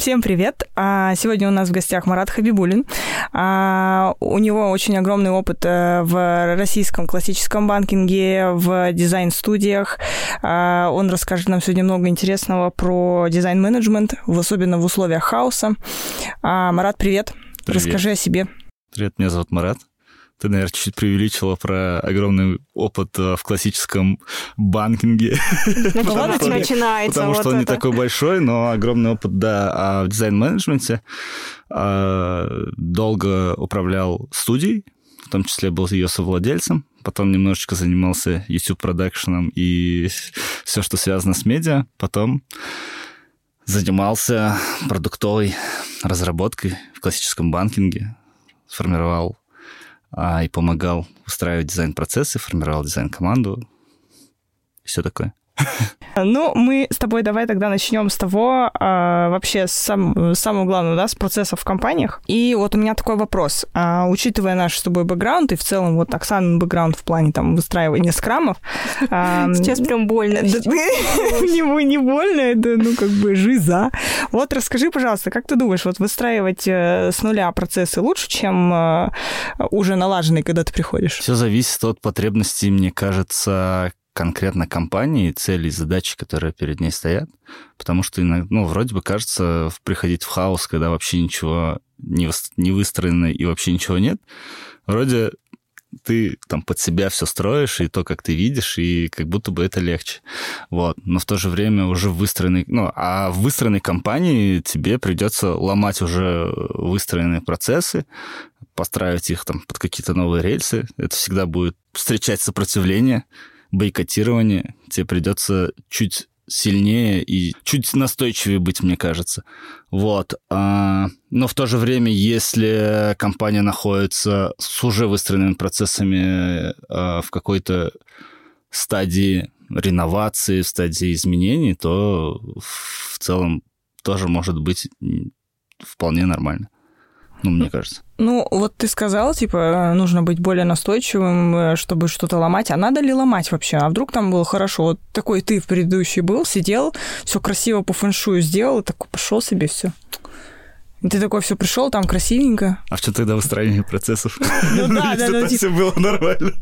Всем привет! А, сегодня у нас в гостях Марат Хабибулин. А, у него очень огромный опыт э, в российском классическом банкинге, в дизайн-студиях. А, он расскажет нам сегодня много интересного про дизайн-менеджмент, особенно в условиях хаоса. Марат, привет! привет. Расскажи о себе. Привет, меня зовут Марат. Ты, наверное, чуть-чуть преувеличила про огромный опыт э, в классическом банкинге. Ну, ладно, начинается. Потому что он не такой большой, но огромный опыт, да, а в дизайн-менеджменте. А, долго управлял студией, в том числе был ее совладельцем. Потом немножечко занимался YouTube-продакшеном и все, что связано с медиа. Потом занимался продуктовой разработкой в классическом банкинге, сформировал а, и помогал устраивать дизайн-процессы, формировал дизайн-команду. Все такое. Ну, мы с тобой давай тогда начнем с того, а, вообще сам, самого главного, да, с процессов в компаниях. И вот у меня такой вопрос. А, учитывая наш с тобой бэкграунд и в целом вот Оксана бэкграунд в плане там выстраивания скрамов. А, Сейчас прям больно. Не, не больно, это, ну, как бы жиза. Вот расскажи, пожалуйста, как ты думаешь, вот выстраивать э, с нуля процессы лучше, чем э, уже налаженные, когда ты приходишь? Все зависит от потребностей, мне кажется, конкретно компании, цели и задачи, которые перед ней стоят. Потому что, ну, вроде бы кажется, приходить в хаос, когда вообще ничего не, не выстроено и вообще ничего нет, вроде ты там под себя все строишь, и то, как ты видишь, и как будто бы это легче. Вот. Но в то же время уже выстроенный... Ну, а в выстроенной компании тебе придется ломать уже выстроенные процессы, постраивать их там под какие-то новые рельсы. Это всегда будет встречать сопротивление бойкотирование, тебе придется чуть сильнее и чуть настойчивее быть, мне кажется. Вот. А, но в то же время, если компания находится с уже выстроенными процессами а, в какой-то стадии реновации, в стадии изменений, то в целом тоже может быть вполне нормально. Ну, мне кажется. Ну, вот ты сказал, типа, нужно быть более настойчивым, э, чтобы что-то ломать. А надо ли ломать вообще? А вдруг там было хорошо? Вот такой ты в предыдущий был, сидел, все красиво по фэншую сделал, такой пошел себе все. Ты такой все пришел, там красивенько. А что тогда выстраивание процессов? Ну да, да, да. Все было нормально.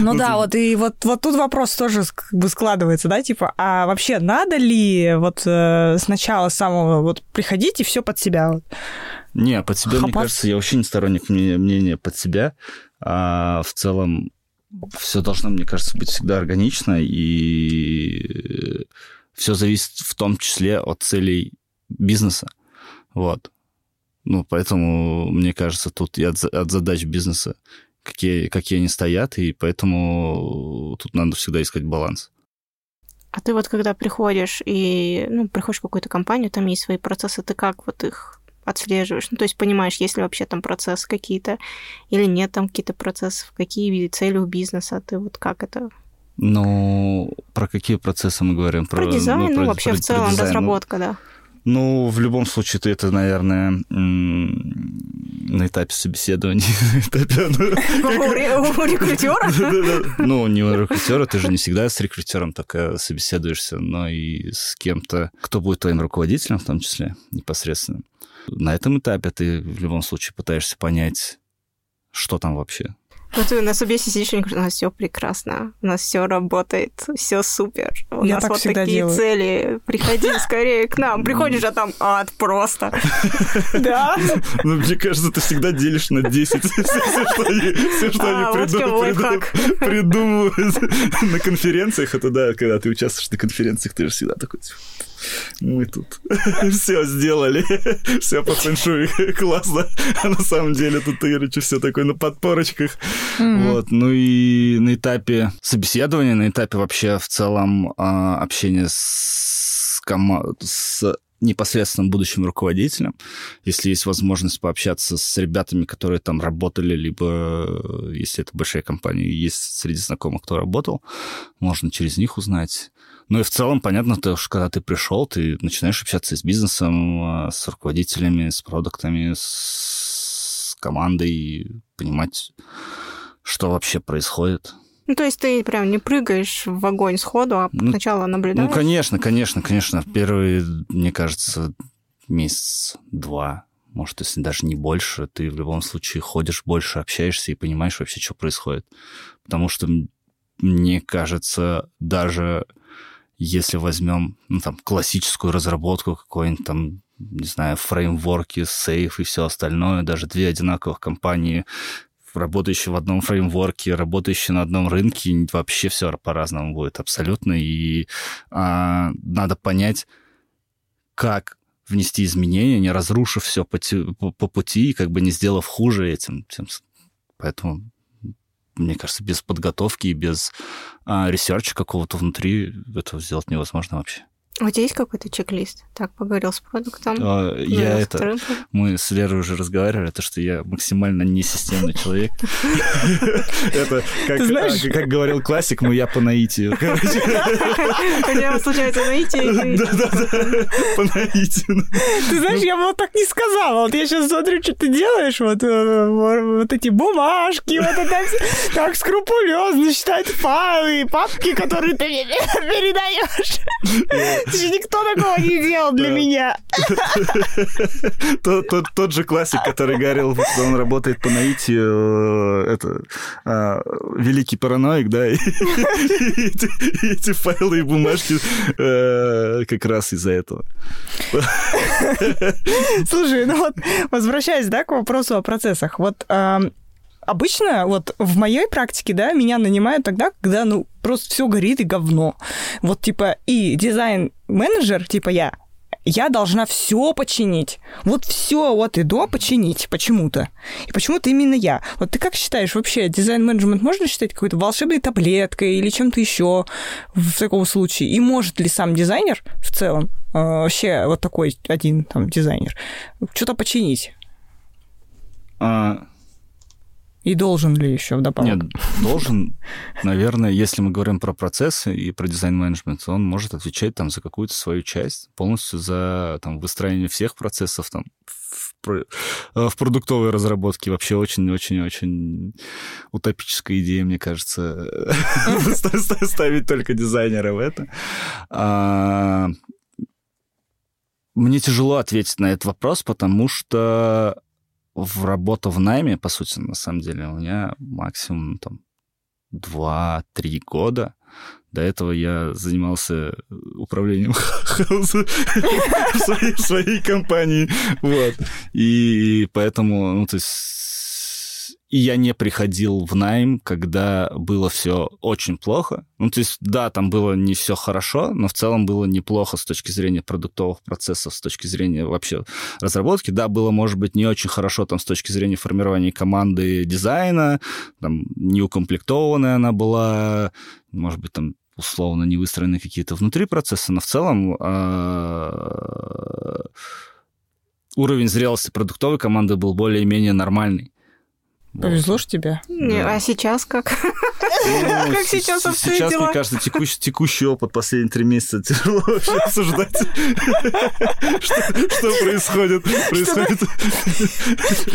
Ну да, вот и вот, вот тут вопрос тоже как бы складывается, да, типа, а вообще надо ли вот э, сначала самого вот приходить и все под себя? Не, под себя, мне кажется, я вообще не сторонник мнения под себя. А в целом все должно, мне кажется, быть всегда органично, и все зависит в том числе от целей бизнеса. Вот. Ну, поэтому, мне кажется, тут и от, от задач бизнеса, какие, какие они стоят, и поэтому тут надо всегда искать баланс. А ты вот когда приходишь и, ну, приходишь в какую-то компанию, там есть свои процессы, ты как вот их отслеживаешь? Ну, то есть понимаешь, есть ли вообще там процессы какие-то или нет там какие-то процессы, какие цели у бизнеса, ты вот как это ну, про какие процессы мы говорим? Про, про дизайн, ну, ну про, вообще про, в целом дизайн. разработка, да. Ну, в любом случае, ты это, наверное, на этапе собеседования. У рекрутера? Ну, не у рекрутера, ты же не всегда с рекрутером только собеседуешься, но и с кем-то, кто будет твоим руководителем в том числе, непосредственно. На этом этапе ты в любом случае пытаешься понять, что там вообще, вот ты на собесе сидишь и говоришь, у нас все прекрасно, у нас все работает, все супер. У Я нас вот такие делаю. цели. Приходи скорее к нам. Приходишь, а там ад просто. Да? Ну, мне кажется, ты всегда делишь на 10 все, что они а, придумывают на конференциях. Это да, когда ты участвуешь на конференциях, ты же всегда такой мы тут все сделали, все по фэншуй классно, а на самом деле тут Игорыч все такое на подпорочках. Mm-hmm. Вот, ну и на этапе собеседования, на этапе вообще в целом а, общения с, кома- с непосредственным будущим руководителем, если есть возможность пообщаться с ребятами, которые там работали, либо если это большая компания, есть среди знакомых, кто работал, можно через них узнать. Ну и в целом, понятно, то, что когда ты пришел, ты начинаешь общаться с бизнесом, а, с руководителями, с продуктами, с командой, понимать, что вообще происходит. Ну, то есть ты прям не прыгаешь в огонь сходу, а ну, сначала наблюдаешь? Ну, конечно, конечно, конечно. Первые, мне кажется, месяц-два, может, если даже не больше, ты в любом случае ходишь больше, общаешься и понимаешь вообще, что происходит. Потому что, мне кажется, даже если возьмем ну, там, классическую разработку, какой-нибудь там, не знаю, фреймворки, сейф и все остальное, даже две одинаковых компании, работающие в одном фреймворке, работающие на одном рынке, вообще все по-разному будет абсолютно. И а, надо понять, как внести изменения, не разрушив все по, по, по пути, как бы не сделав хуже этим. Поэтому мне кажется, без подготовки и без а, research а какого-то внутри этого сделать невозможно вообще. У тебя есть какой-то чек-лист? Так, поговорил с продуктом. А, я это... Мы с Лерой уже разговаривали, то, что я максимально несистемный человек. Это, как говорил классик, мы я по наитию. У тебя случается наитие? Да-да-да, по наитию. Ты знаешь, я бы вот так не сказала. Вот я сейчас смотрю, что ты делаешь, вот э, вот эти бумажки, вот это так скрупулезно считать файлы, папки, которые ты передаешь. Никто такого не делал для меня. Тот же классик, который что он работает по наитию, э, это а, великий параноик, да, и эти файлы и бумажки э, как раз из-за этого. Слушай, ну вот возвращаясь, да, к вопросу о процессах. Вот обычно вот в моей практике, да, меня нанимают тогда, когда, ну, просто все горит и говно. Вот, типа, и дизайн-менеджер, типа я, я должна все починить. Вот все вот и до починить почему-то. И почему-то именно я. Вот ты как считаешь, вообще дизайн-менеджмент можно считать какой-то волшебной таблеткой или чем-то еще в таком случае? И может ли сам дизайнер в целом, э, вообще вот такой один там дизайнер, что-то починить? А, и должен ли еще вдобавок? Нет, должен. Наверное, если мы говорим про процессы и про дизайн-менеджмент, он может отвечать там за какую-то свою часть, полностью за там, выстраивание всех процессов там, в, в продуктовой разработке. Вообще очень-очень-очень утопическая идея, мне кажется, ставить только дизайнера в это. А, мне тяжело ответить на этот вопрос, потому что в работу в найме, по сути, на самом деле, у меня максимум там 2-3 года. До этого я занимался управлением в своей компании. Вот. И поэтому, ну, то есть и я не приходил в найм, когда было все очень плохо. Ну, то есть, да, там было не все хорошо, но в целом было неплохо с точки зрения продуктовых процессов, с точки зрения вообще разработки. Да, было, может быть, не очень хорошо там с точки зрения формирования команды дизайна, там неукомплектованная она была, может быть, там условно не выстроены какие-то внутри процессы, но в целом а, уровень зрелости продуктовой команды был более-менее нормальный. Повезло ж тебе. Не, да. А сейчас как? Ну, как сейчас обстоят Сейчас, мне кажется, текущий, текущий опыт последние три месяца тяжело вообще обсуждать. Что происходит? Происходит...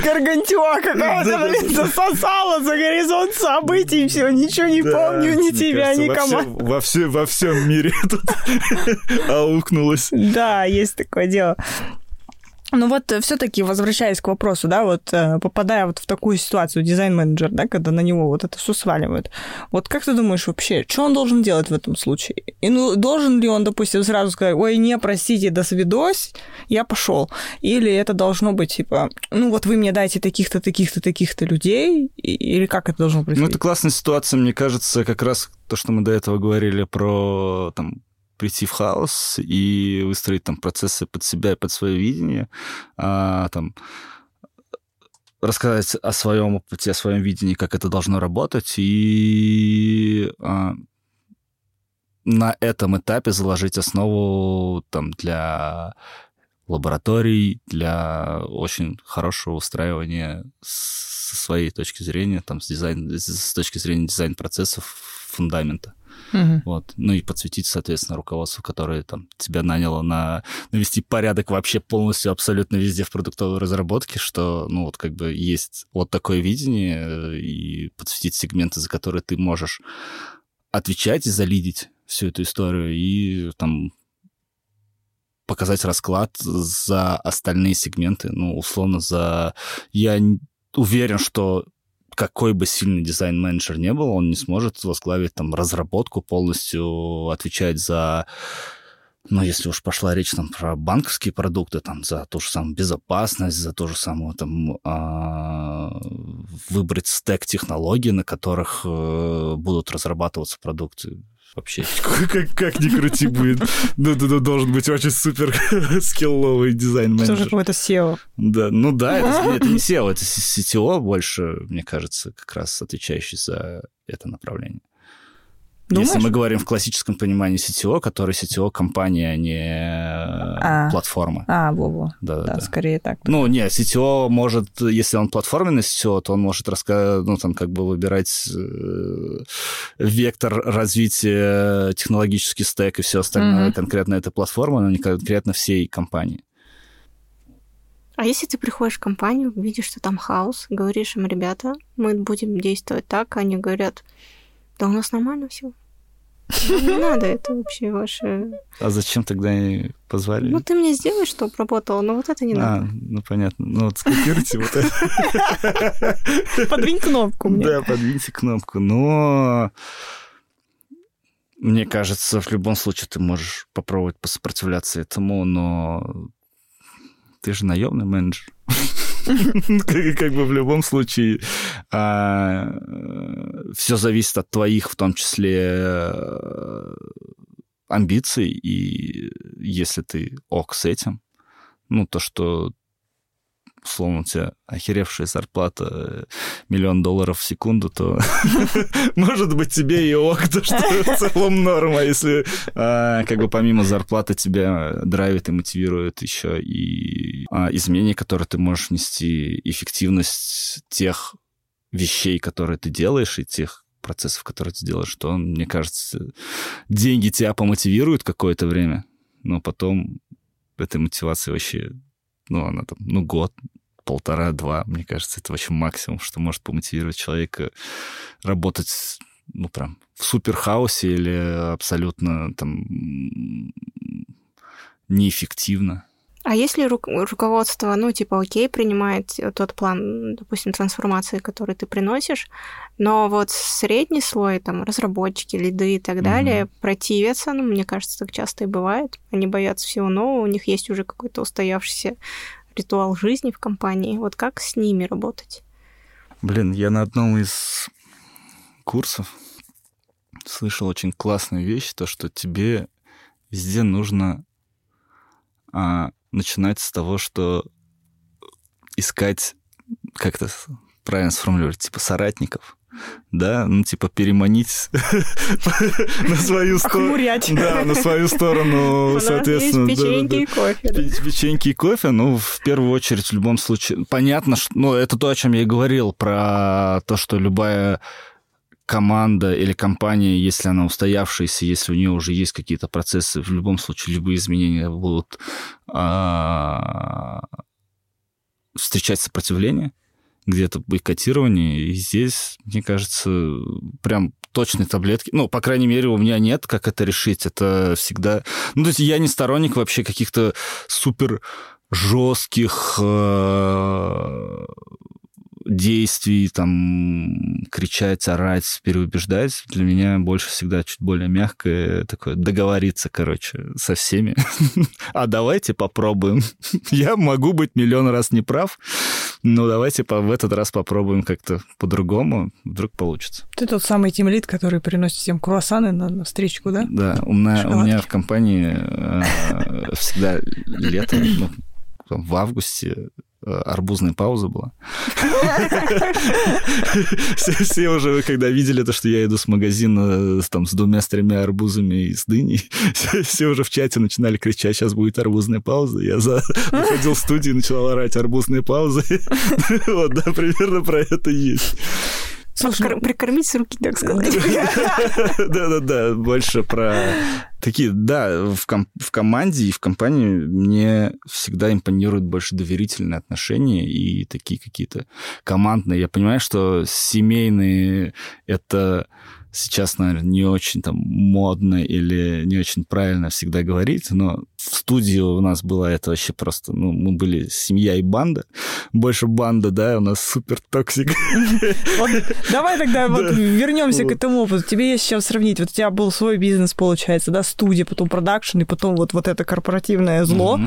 Гаргантюа какого-то, блин, засосала за горизонт событий, все, ничего не помню, ни тебя, ни команды. Во всем мире тут аукнулось. Да, есть такое дело. Ну вот э, все-таки возвращаясь к вопросу, да, вот э, попадая вот в такую ситуацию дизайн-менеджер, да, когда на него вот это все сваливают, вот как ты думаешь вообще, что он должен делать в этом случае? И ну должен ли он, допустим, сразу сказать, ой, не, простите, до свидос, я пошел, или это должно быть типа, ну вот вы мне дайте таких-то, таких-то, таких-то людей, или как это должно происходить? Ну это классная ситуация, мне кажется, как раз то, что мы до этого говорили про там прийти в хаос и выстроить там процессы под себя и под свое видение, а, там, рассказать о своем опыте, о своем видении, как это должно работать, и а, на этом этапе заложить основу там, для лабораторий, для очень хорошего устраивания со своей точки зрения, там, с, дизайн, с точки зрения дизайн-процессов фундамента. Угу. Вот. Ну и подсветить, соответственно, руководство, которое там тебя наняло на навести порядок вообще полностью абсолютно везде в продуктовой разработке, что, ну, вот как бы есть вот такое видение э, и подсветить сегменты, за которые ты можешь отвечать и залидить всю эту историю, и там показать расклад за остальные сегменты. Ну, условно, за... Я уверен, что какой бы сильный дизайн-менеджер не был, он не сможет возглавить там разработку полностью, отвечать за ну, если уж пошла речь там про банковские продукты, там, за ту же самую безопасность, за ту же самую там а, выбрать стек технологий, на которых э, будут разрабатываться продукты вообще. Как, как ни крути будет. Ну, ну, должен быть очень супер скилловый дизайн-менеджер. Тоже какой-то SEO. Да, ну да, это, это не SEO, это CTO больше, мне кажется, как раз отвечающий за это направление. Думаешь? Если мы говорим в классическом понимании CTO, который CTO компания, а не а, платформа. А, во-во. Да, да, да, скорее так. Ну, не, CTO может, если он платформенный CTO, то он может рассказать, ну, там, как бы выбирать э, вектор развития, технологический стек и все остальное угу. конкретно этой платформы, но не конкретно всей компании. А если ты приходишь в компанию, видишь, что там хаос, говоришь им, ребята, мы будем действовать так, они говорят, да у нас нормально все. Не надо это вообще ваше... А зачем тогда они позвали? Ну, ты мне сделай, что работало, но вот это не надо. А, ну, понятно. Ну, вот скопируйте вот это. Подвинь кнопку мне. Да, подвиньте кнопку. Но мне кажется, в любом случае ты можешь попробовать посопротивляться этому, но ты же наемный менеджер. Как бы в любом случае а, все зависит от твоих, в том числе, амбиций, и если ты ок с этим, ну, то, что условно, у тебя охеревшая зарплата э, миллион долларов в секунду, то может быть тебе и ок, то что в целом норма, если а, как бы помимо зарплаты тебя драйвит и мотивирует еще и а, изменения, которые ты можешь внести, эффективность тех вещей, которые ты делаешь, и тех процессов, которые ты делаешь, то, мне кажется, деньги тебя помотивируют какое-то время, но потом этой мотивации вообще ну, она там, ну, год, полтора-два, мне кажется, это вообще максимум, что может помотивировать человека работать, ну, прям в суперхаосе или абсолютно там неэффективно. А если ру- руководство, ну, типа, окей, принимает тот план, допустим, трансформации, который ты приносишь, но вот средний слой, там, разработчики, лиды и так mm-hmm. далее, противятся, ну, мне кажется, так часто и бывает. Они боятся всего нового, у них есть уже какой-то устоявшийся ритуал жизни в компании. Вот как с ними работать? Блин, я на одном из курсов слышал очень классную вещь, то, что тебе везде нужно а, начинать с того, что искать, как это правильно сформулировать, типа соратников, да, ну, типа, переманить на свою сторону. Да, на свою сторону, соответственно. печеньки и кофе. Печеньки и кофе, ну, в первую очередь, в любом случае, понятно, что, ну, это то, о чем я и говорил, про то, что любая команда или компания, если она устоявшаяся, если у нее уже есть какие-то процессы, в любом случае любые изменения будут а, встречать сопротивление, где-то бойкотирование. И здесь, мне кажется, прям точной таблетки. Ну, по крайней мере, у меня нет, как это решить. Это всегда... Ну, то есть я не сторонник вообще каких-то супер жестких э, действий, там, кричать, орать, переубеждать, для меня больше всегда чуть более мягкое, такое договориться, короче, со всеми. А давайте попробуем. Я могу быть миллион раз неправ, но давайте в этот раз попробуем как-то по-другому, вдруг получится. Ты тот самый тимлит, который приносит всем круассаны на, на встречку, да? Да, у меня, у меня в компании э, всегда летом, ну, в августе арбузная пауза была. Все уже, когда видели то, что я иду с магазина там, с двумя-с тремя арбузами и с дыней, все уже в чате начинали кричать, сейчас будет арбузная пауза. Я заходил в студию и начал орать арбузные паузы. Вот, да, примерно про это есть. Слушай, прикормить с руки, так сказать. Да-да-да, больше про такие, да, в, ком- в команде и в компании мне всегда импонируют больше доверительные отношения и такие какие-то командные. Я понимаю, что семейные — это сейчас, наверное, не очень там модно или не очень правильно всегда говорить, но в студии у нас было это вообще просто, ну, мы были семья и банда, больше банда, да, у нас супер toxic. давай тогда вот вернемся к этому опыту. Тебе есть чем сравнить. Вот у тебя был свой бизнес, получается, да, студия, потом продакшн, и потом вот, вот это корпоративное зло.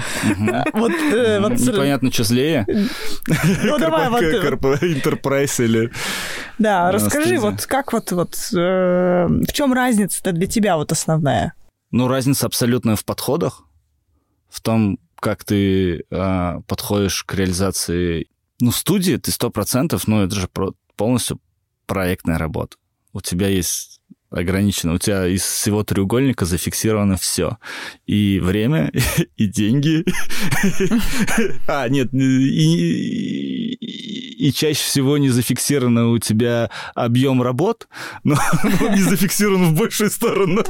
Вот, э, Непонятно, что злее. Ну, давай вот... Enterprise или... Да, расскажи, вот как вот, вот э, в чем разница для тебя вот основная? Ну, разница абсолютная в подходах, в том, как ты э, подходишь к реализации. Ну, студии ты сто процентов, ну, это же полностью проектная работа. У тебя есть ограничено. У тебя из всего треугольника зафиксировано все. И время, и деньги. А, нет, и, и чаще всего не зафиксировано у тебя объем работ, но не зафиксирован в большую сторону.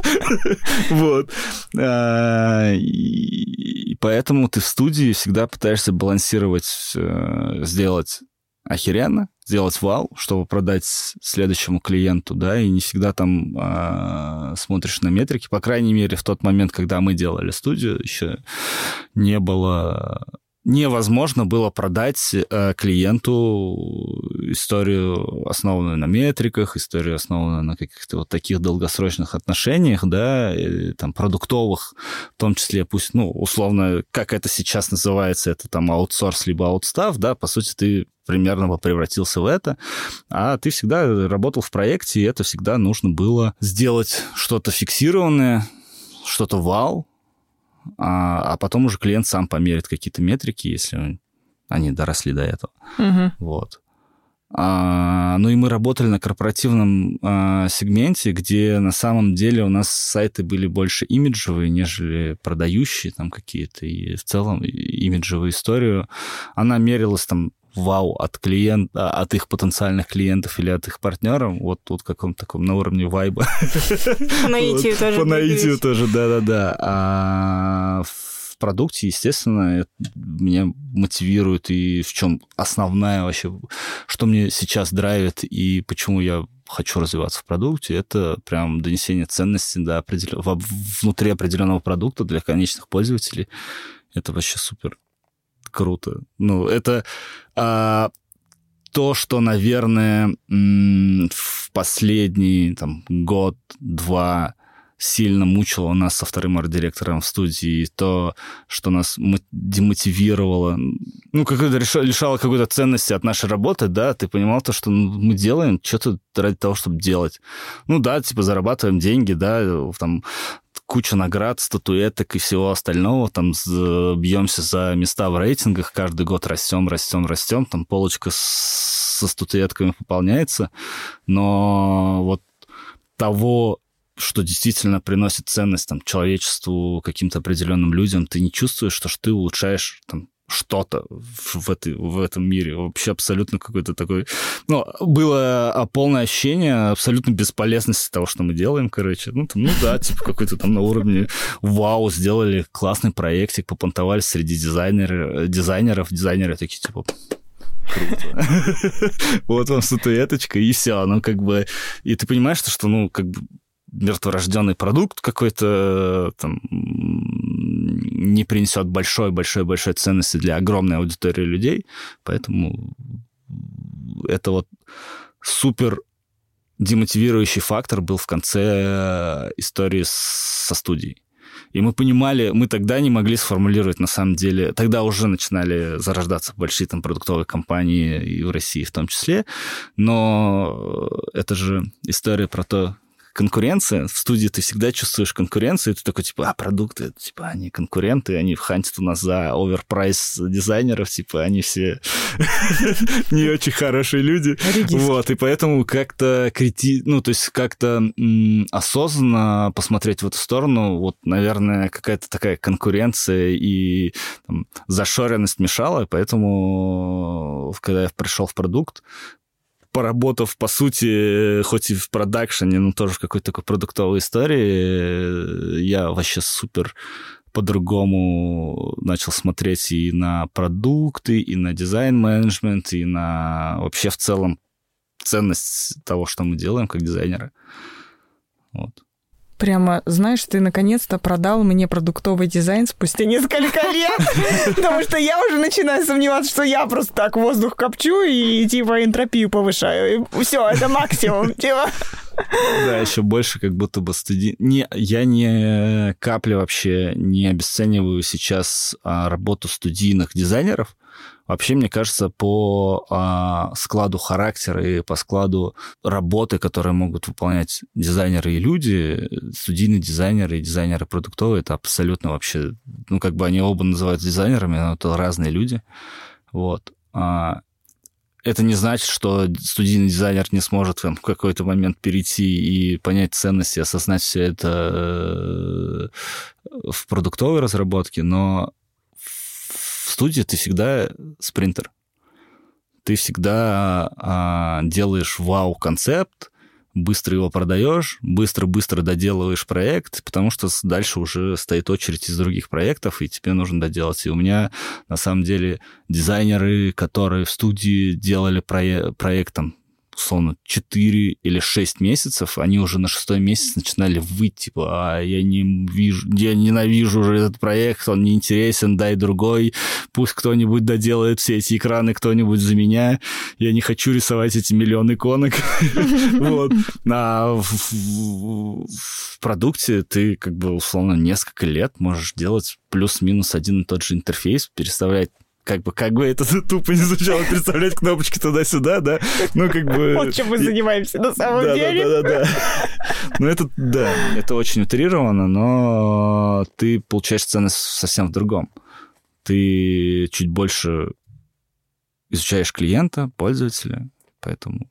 Вот. А, и поэтому ты в студии всегда пытаешься балансировать, э, сделать охеренно, сделать вал, чтобы продать следующему клиенту, да, и не всегда там э, смотришь на метрики. По крайней мере, в тот момент, когда мы делали студию, еще не было невозможно было продать э, клиенту историю, основанную на метриках, историю, основанную на каких-то вот таких долгосрочных отношениях, да, там, продуктовых, в том числе, пусть, ну, условно, как это сейчас называется, это там аутсорс либо аутстав, да, по сути, ты примерно превратился в это, а ты всегда работал в проекте, и это всегда нужно было сделать что-то фиксированное, что-то вау, а, а потом уже клиент сам померит какие-то метрики, если они доросли до этого. Угу. Вот. А, ну и мы работали на корпоративном а, сегменте, где на самом деле у нас сайты были больше имиджевые, нежели продающие там какие-то. И в целом имиджевую историю, она мерилась там вау от клиента, от их потенциальных клиентов или от их партнеров, вот тут каком-то таком на уровне вайба. По наитию тоже. По наитию тоже, да-да-да. А в продукте, естественно, это меня мотивирует и в чем основная вообще, что мне сейчас драйвит и почему я хочу развиваться в продукте, это прям донесение ценности до определен... внутри определенного продукта для конечных пользователей. Это вообще супер круто. Ну, это а, то, что, наверное, в последний там, год-два сильно мучило нас со вторым арт-директором в студии, то, что нас демотивировало, ну, как-то лишало какой-то ценности от нашей работы, да, ты понимал то, что мы делаем что-то ради того, чтобы делать. Ну, да, типа, зарабатываем деньги, да, там, куча наград, статуэток и всего остального, там бьемся за места в рейтингах, каждый год растем, растем, растем, там полочка со статуэтками пополняется, но вот того, что действительно приносит ценность там, человечеству, каким-то определенным людям, ты не чувствуешь, что, ты улучшаешь там, что-то в, этой, в этом мире. Вообще абсолютно какой-то такой... Ну, было а, полное ощущение абсолютно бесполезности того, что мы делаем, короче. Ну, там, ну да, типа какой-то там на уровне вау, сделали классный проектик, попонтовали среди дизайнеров, дизайнеров, дизайнеры такие, типа, круто. Вот вам статуэточка, и все. Ну, как бы... И ты понимаешь, что, ну, как бы мертворожденный продукт какой-то там не принесет большой-большой-большой ценности для огромной аудитории людей, поэтому это вот супер демотивирующий фактор был в конце истории со студией. И мы понимали, мы тогда не могли сформулировать, на самом деле, тогда уже начинали зарождаться большие там продуктовые компании и в России в том числе, но это же история про то, конкуренция. В студии ты всегда чувствуешь конкуренцию, и ты такой, типа, а, продукты, типа, они конкуренты, они хантят у нас за оверпрайс дизайнеров, типа, они все не очень хорошие люди. Вот, и поэтому как-то крити... ну, то есть как-то осознанно посмотреть в эту сторону, вот, наверное, какая-то такая конкуренция и там, зашоренность мешала, поэтому, когда я пришел в продукт, поработав, по сути, хоть и в продакшене, но тоже в какой-то такой продуктовой истории, я вообще супер по-другому начал смотреть и на продукты, и на дизайн-менеджмент, и на вообще в целом ценность того, что мы делаем как дизайнеры. Вот. Прямо, знаешь, ты наконец-то продал мне продуктовый дизайн спустя несколько лет, потому что я уже начинаю сомневаться, что я просто так воздух копчу и типа энтропию повышаю. Все, это максимум. Типа. Да, еще больше как будто бы студи... Не, я не капли вообще не обесцениваю сейчас а, работу студийных дизайнеров, Вообще, мне кажется, по а, складу характера и по складу работы, которые могут выполнять дизайнеры и люди, студийные дизайнеры и дизайнеры продуктовые, это абсолютно вообще, ну, как бы они оба называются дизайнерами, но это разные люди. Вот. А, это не значит, что студийный дизайнер не сможет в какой-то момент перейти и понять ценности, осознать все это э, в продуктовой разработке, но студии ты всегда спринтер. Ты всегда а, делаешь вау-концепт, быстро его продаешь, быстро-быстро доделываешь проект, потому что дальше уже стоит очередь из других проектов, и тебе нужно доделать. И у меня, на самом деле, дизайнеры, которые в студии делали проект, проектом условно, 4 или 6 месяцев, они уже на шестой месяц начинали выйти, типа, а я не вижу, я ненавижу уже этот проект, он неинтересен, дай другой, пусть кто-нибудь доделает все эти экраны, кто-нибудь за меня, я не хочу рисовать эти миллионы иконок. Вот. А в продукте ты, как бы, условно, несколько лет можешь делать плюс-минус один и тот же интерфейс, переставлять как бы, как бы это тупо не звучало, представлять кнопочки туда-сюда, да? Ну, как бы... Вот чем мы занимаемся на самом да, деле. Да, да, да, да. Ну, это, да, это очень утрировано, но ты получаешь ценность совсем в другом. Ты чуть больше изучаешь клиента, пользователя, поэтому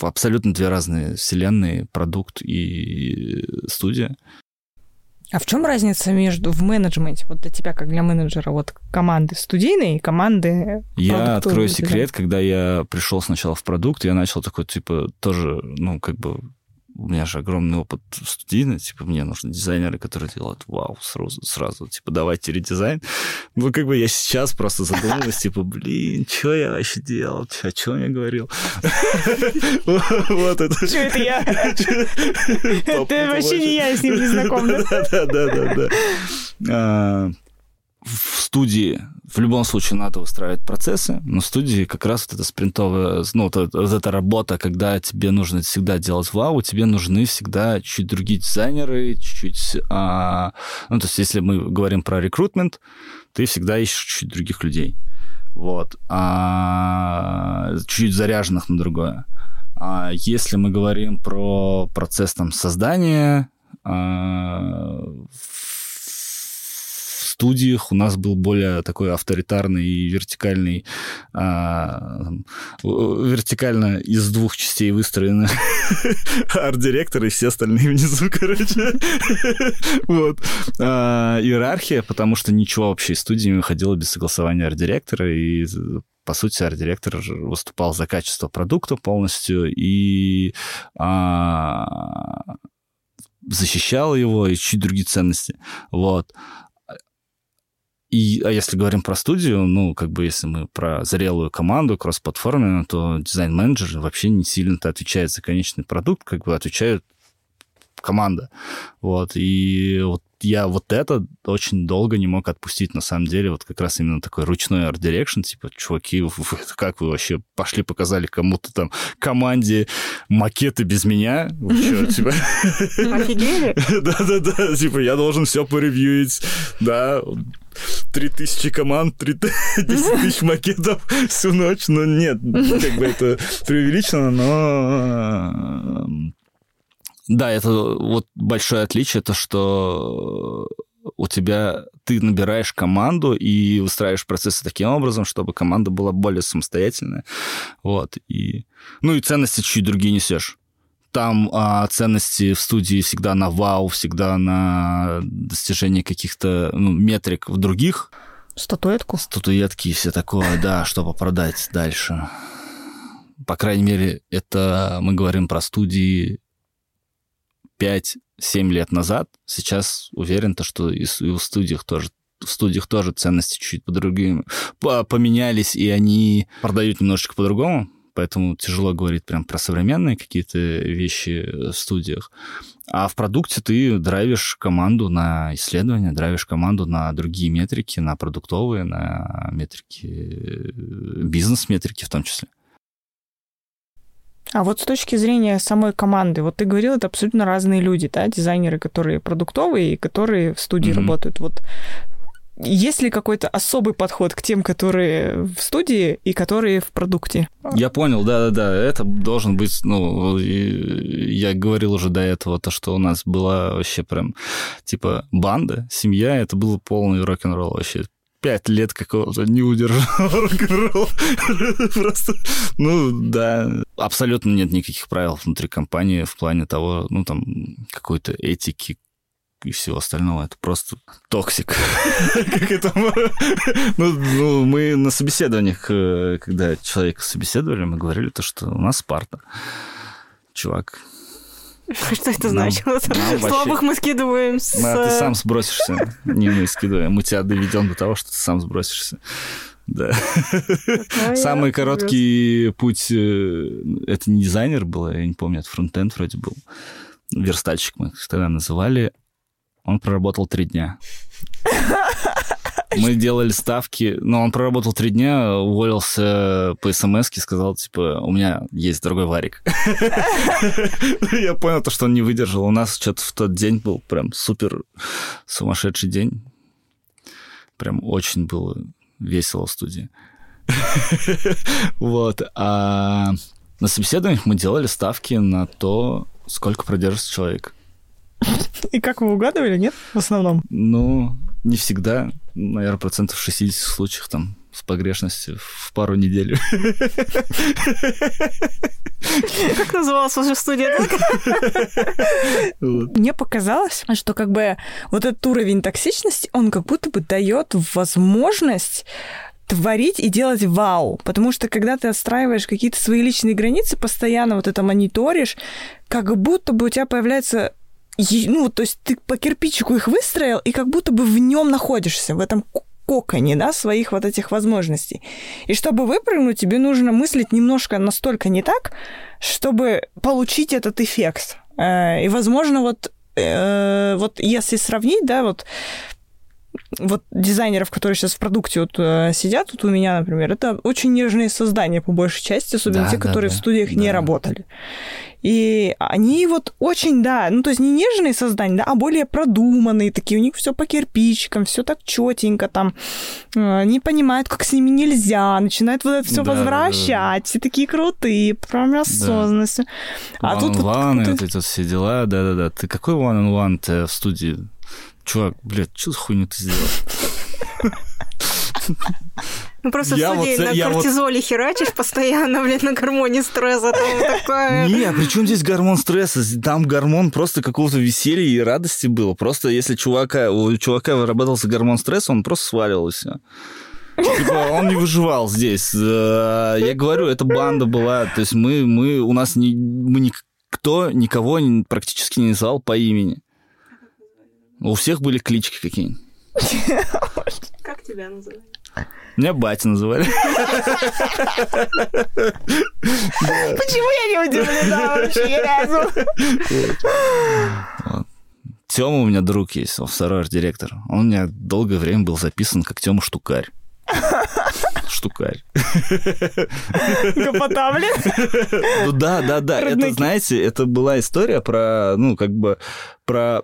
абсолютно две разные вселенные, продукт и студия. А в чем разница между в менеджменте, вот для тебя, как для менеджера, вот команды студийной и команды Я открою секрет, когда я пришел сначала в продукт, я начал такой, типа, тоже, ну, как бы у меня же огромный опыт студийный, типа, мне нужны дизайнеры, которые делают вау сразу, сразу типа, давайте редизайн. Ну, как бы я сейчас просто задумалась, типа, блин, что я вообще делал, о чем я говорил? Вот это. Что это я? Это вообще не я, с ним не знаком. Да-да-да. В студии в любом случае надо устраивать процессы, но в студии как раз вот эта спринтовая, ну, вот, вот эта работа, когда тебе нужно всегда делать вау, тебе нужны всегда чуть другие дизайнеры, чуть-чуть... А, ну, то есть если мы говорим про рекрутмент, ты всегда ищешь чуть других людей. Вот. А, чуть заряженных на другое. А если мы говорим про процесс там создания, а, студиях у нас был более такой авторитарный и вертикальный, а, вертикально из двух частей выстроенный арт-директор и все остальные внизу, короче. Вот. А, иерархия, потому что ничего вообще из студии не выходило без согласования арт-директора, и по сути, арт-директор выступал за качество продукта полностью и а, защищал его и чуть другие ценности. Вот. И, а если говорим про студию, ну, как бы если мы про зрелую команду, кросс-платформенную, то дизайн-менеджер вообще не сильно-то отвечает за конечный продукт, как бы отвечает команда. Вот. И вот я вот это очень долго не мог отпустить, на самом деле, вот как раз именно такой ручной art direction, типа, чуваки, вы, как вы вообще пошли, показали кому-то там команде макеты без меня? Вы что, типа... Офигели? Да-да-да, типа, я должен все поревьюить, да, три тысячи команд, 10 тысяч макетов всю ночь. Ну, нет, как бы это преувеличено, но да, это вот большое отличие, то, что у тебя ты набираешь команду и устраиваешь процессы таким образом, чтобы команда была более самостоятельная. Вот. И, ну и ценности чуть другие несешь. Там а, ценности в студии всегда на вау, всегда на достижение каких-то ну, метрик в других. Статуэтку? Статуэтки и все такое, да, чтобы продать дальше. По крайней мере, это мы говорим про студии 5-7 лет назад. Сейчас уверен, то, что и в студиях тоже в студиях тоже ценности чуть по-другому поменялись, и они продают немножечко по-другому, поэтому тяжело говорить прям про современные какие-то вещи в студиях. А в продукте ты драйвишь команду на исследования, драйвишь команду на другие метрики, на продуктовые, на метрики, э, бизнес-метрики в том числе. А вот с точки зрения самой команды, вот ты говорил, это абсолютно разные люди, да, дизайнеры, которые продуктовые и которые в студии mm-hmm. работают. Вот есть ли какой-то особый подход к тем, которые в студии и которые в продукте? Я понял, да-да-да. Это должен быть, ну, я говорил уже до этого, то, что у нас была вообще прям, типа, банда, семья, это было полный рок-н-ролл вообще пять лет какого-то не удержал. Просто, ну, да. Абсолютно нет никаких правил внутри компании в плане того, ну, там, какой-то этики, и всего остального. Это просто токсик. Как это... Ну, ну, мы на собеседованиях, э, когда человека собеседовали, мы говорили то, что у нас Спарта. Чувак, что это значило? Слабых мы скидываем с... А ты сам сбросишься. Не мы скидываем. Мы тебя доведем до того, что ты сам сбросишься. Да. Самый короткий путь... Э, это не дизайнер был, я не помню, это фронтенд вроде был. Верстальщик мы тогда называли. Он проработал три дня. Мы делали ставки, но он проработал три дня, уволился по смс сказал, типа, у меня есть другой варик. Я понял то, что он не выдержал. У нас что-то в тот день был прям супер сумасшедший день. Прям очень было весело в студии. Вот. А на собеседованиях мы делали ставки на то, сколько продержится человек. И как вы угадывали, нет, в основном? Ну, не всегда. Наверное, процентов 60 случаев там с погрешностью в пару недель. Как называлась ваша студия? Мне показалось, что как бы вот этот уровень токсичности, он как будто бы дает возможность творить и делать вау. Потому что когда ты отстраиваешь какие-то свои личные границы, постоянно вот это мониторишь, как будто бы у тебя появляется ну, то есть ты по кирпичику их выстроил, и как будто бы в нем находишься, в этом коконе, да, своих вот этих возможностей. И чтобы выпрыгнуть, тебе нужно мыслить немножко настолько не так, чтобы получить этот эффект. Э, и, возможно, вот, э, вот если сравнить, да, вот вот дизайнеров, которые сейчас в продукте вот э, сидят, вот у меня, например, это очень нежные создания по большей части, особенно да, те, да, которые да, в студиях да. не работали. И они вот очень, да, ну то есть не нежные создания, да, а более продуманные такие, у них все по кирпичикам, все так четенько там, э, не понимают, как с ними нельзя, начинают вот это все да, возвращать, да, да. все такие крутые, прям осознанностью. Да. А тут вот, вот эти все дела, да-да-да. Ты какой one-on-one в студии? Чувак, блядь, что за хуйню ты сделал? Ну просто я в вот, на я кортизоле вот... херачишь постоянно, блядь, на гормоне стресса. Там такое... Не, а при чем здесь гормон стресса? Там гормон просто какого-то веселья и радости было. Просто если чувака, у чувака вырабатывался гормон стресса, он просто сваливался. Типа, он не выживал здесь. Э, я говорю, это банда была. То есть мы, мы у нас не, мы никто никого практически не называл по имени. У всех были клички какие-нибудь. Как тебя называли? Меня батя называли. Почему я не удивлена вообще ни разу? Тёма у меня друг есть, он второй арт-директор. Он у меня долгое время был записан как Тёма Штукарь. Штукарь. Гопота, Ну да, да, да. Это, знаете, это была история про, ну, как бы, про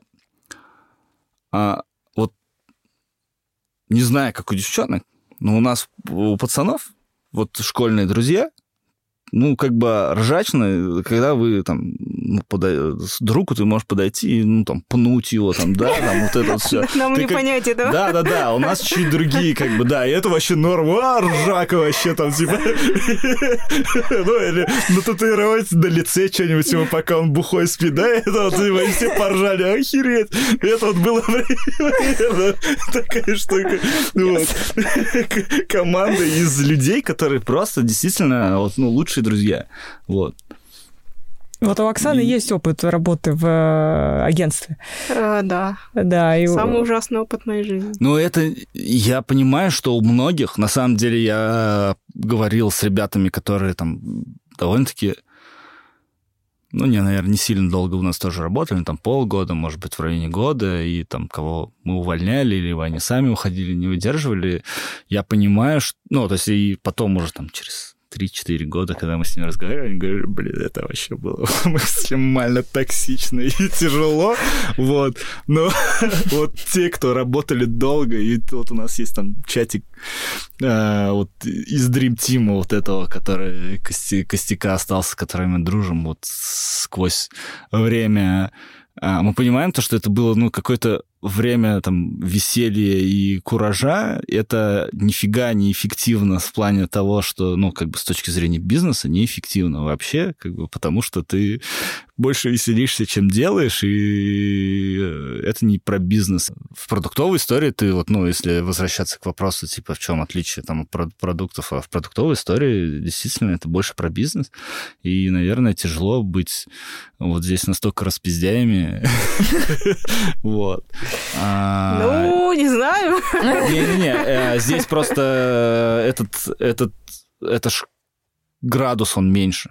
а, вот не знаю, как у девчонок, но у нас, у пацанов, вот школьные друзья, ну, как бы ржачно, когда вы там ну, подай... другу ты можешь подойти и, ну, там, пнуть его, там, да, там, вот это вот все. Нам ты не как... этого. Да, да, да, у нас чуть другие, как бы, да, и это вообще норм, а, ржака вообще там, типа, ну, или нататуировать на лице что-нибудь ему, пока он бухой спит, да, это вот, типа, и все поржали, охереть, это вот было примерно такая штука, вот, команда из людей, которые просто действительно, вот, ну, лучше лучшие друзья. Вот. Вот у Оксаны и... есть опыт работы в э, агентстве. А, да. Да. И... Самый ужасный опыт моей жизни. Ну, это я понимаю, что у многих, на самом деле, я говорил с ребятами, которые там довольно-таки ну, не, наверное, не сильно долго у нас тоже работали, там полгода, может быть, в районе года, и там кого мы увольняли, или они сами уходили, не выдерживали, я понимаю, что... Ну, то есть и потом уже там через 3-4 года, когда мы с ним разговаривали, они говорили, блин, это вообще было максимально токсично и тяжело, вот. Но вот те, кто работали долго, и вот у нас есть там чатик а, вот из Dream Team вот этого, который кости, костяка остался, с которым мы дружим вот сквозь время, а, мы понимаем то, что это было, ну, какое-то время там веселья и куража, это нифига не эффективно в плане того, что, ну, как бы с точки зрения бизнеса неэффективно вообще, как бы потому что ты больше веселишься, чем делаешь, и э, это не про бизнес. В продуктовой истории ты вот, ну, если возвращаться к вопросу, типа, в чем отличие там от продуктов, а в продуктовой истории действительно это больше про бизнес, и, наверное, тяжело быть вот здесь настолько распиздяями. Вот. А, ну, не знаю. Не-не-не, э, здесь просто этот, этот, это ж градус, он меньше.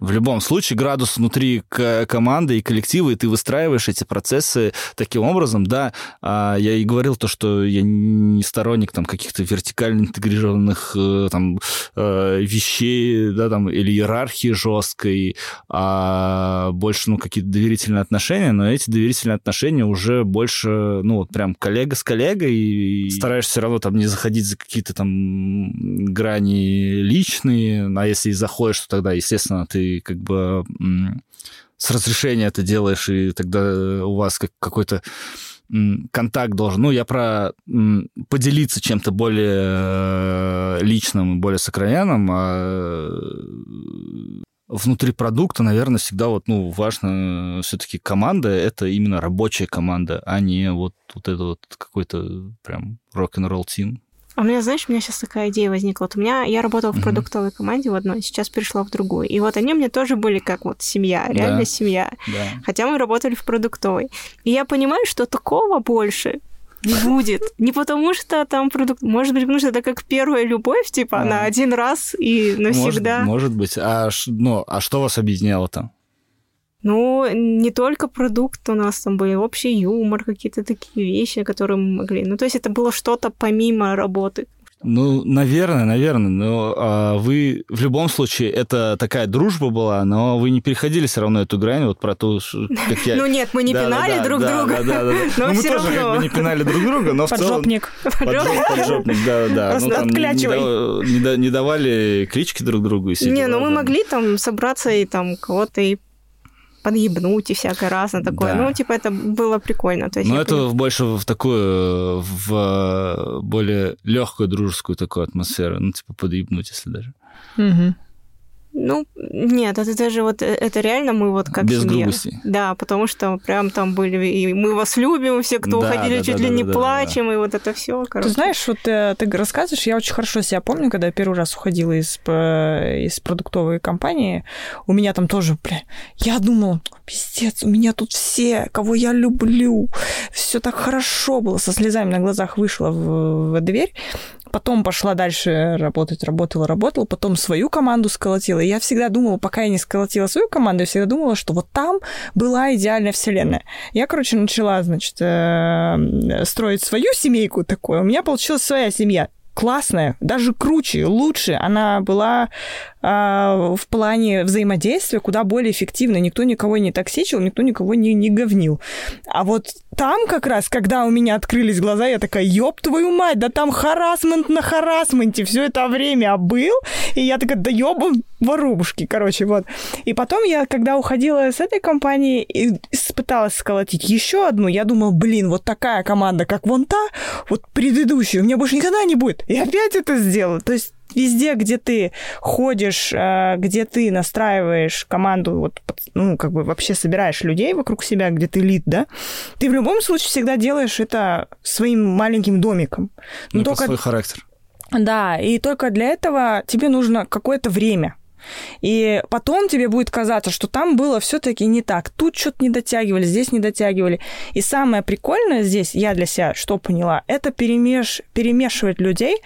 В любом случае, градус внутри команды и коллектива, и ты выстраиваешь эти процессы таким образом, да. А я и говорил то, что я не сторонник там каких-то вертикально интегрированных э, там э, вещей, да, там, или иерархии жесткой, а больше, ну, какие-то доверительные отношения, но эти доверительные отношения уже больше, ну, вот прям коллега с коллегой, и стараешься все равно там не заходить за какие-то там грани личные, а если и заходишь, то тогда, естественно, ты как бы с разрешения это делаешь, и тогда у вас как какой-то контакт должен. Ну, я про поделиться чем-то более э, личным и более сокровенным, а внутри продукта, наверное, всегда вот, ну, важно все-таки команда, это именно рабочая команда, а не вот, вот это вот какой-то прям рок-н-ролл тим. А у меня, знаешь, у меня сейчас такая идея возникла. Вот у меня, я работала в продуктовой команде в одной, сейчас перешла в другую. И вот они мне тоже были как вот семья, реально да. семья. Да. Хотя мы работали в продуктовой. И я понимаю, что такого больше не будет. Не потому что там продукт... Может быть, потому что это как первая любовь, типа, на один раз и навсегда. Может, может быть. А, ну, а что вас объединяло там? Ну, не только продукт, у нас там были общий юмор, какие-то такие вещи, которые мы могли. Ну, то есть это было что-то помимо работы. Ну, наверное, наверное, но а, вы в любом случае это такая дружба была, но вы не переходили все равно эту грань вот про то, как я. Ну нет, мы не пинали друг друга. Да, да, да. Но мы тоже как бы не пинали друг друга, но в целом. Поджопник. Поджопник, да, да. Ну там не давали клички друг другу. Не, ну мы могли там собраться и там кого-то и подъебнуть и всякое разное такое. Да. Ну, типа, это было прикольно. То есть Но это понимаю... больше в такую, в более легкую дружескую такую атмосферу. Ну, типа, подъебнуть, если даже. Угу. Ну, нет, это даже вот, э, это реально мы вот как Без семья. грубости. Да, потому что прям там были, и мы вас любим, все, кто да, уходили, да, чуть да, ли да, не да, плачем, да, да. и вот это все. Ты знаешь, вот э, ты рассказываешь, я очень хорошо себя помню, когда я первый раз уходила из, из продуктовой компании, у меня там тоже, бля, я думала, пиздец, у меня тут все, кого я люблю, все так хорошо было, со слезами на глазах вышла в, в дверь, Потом пошла дальше работать, работала, работала, потом свою команду сколотила. И я всегда думала, пока я не сколотила свою команду, я всегда думала, что вот там была идеальная вселенная. Я, короче, начала, значит, э, строить свою семейку такую. У меня получилась своя семья классная, даже круче, лучше. Она была в плане взаимодействия куда более эффективной. Никто никого не токсичил, никто никого не, не говнил. А вот там как раз, когда у меня открылись глаза, я такая, ёб твою мать, да там харасмент на харасменте все это время был. И я такая, да ёбан воробушки, короче, вот. И потом я, когда уходила с этой компании, испыталась сколотить еще одну, я думала, блин, вот такая команда, как вон та, вот предыдущая, у меня больше никогда не будет. И опять это сделала. То есть везде, где ты ходишь, э, где ты настраиваешь команду, вот, ну, как бы вообще собираешь людей вокруг себя, где ты лид, да, ты в любом случае всегда делаешь это своим маленьким домиком. Но ну, только... свой характер. Да, и только для этого тебе нужно какое-то время И потом тебе будет казаться, что там было все-таки не так. Тут что-то не дотягивали, здесь не дотягивали. И самое прикольное здесь, я для себя что поняла, это перемеш... перемешивать людей.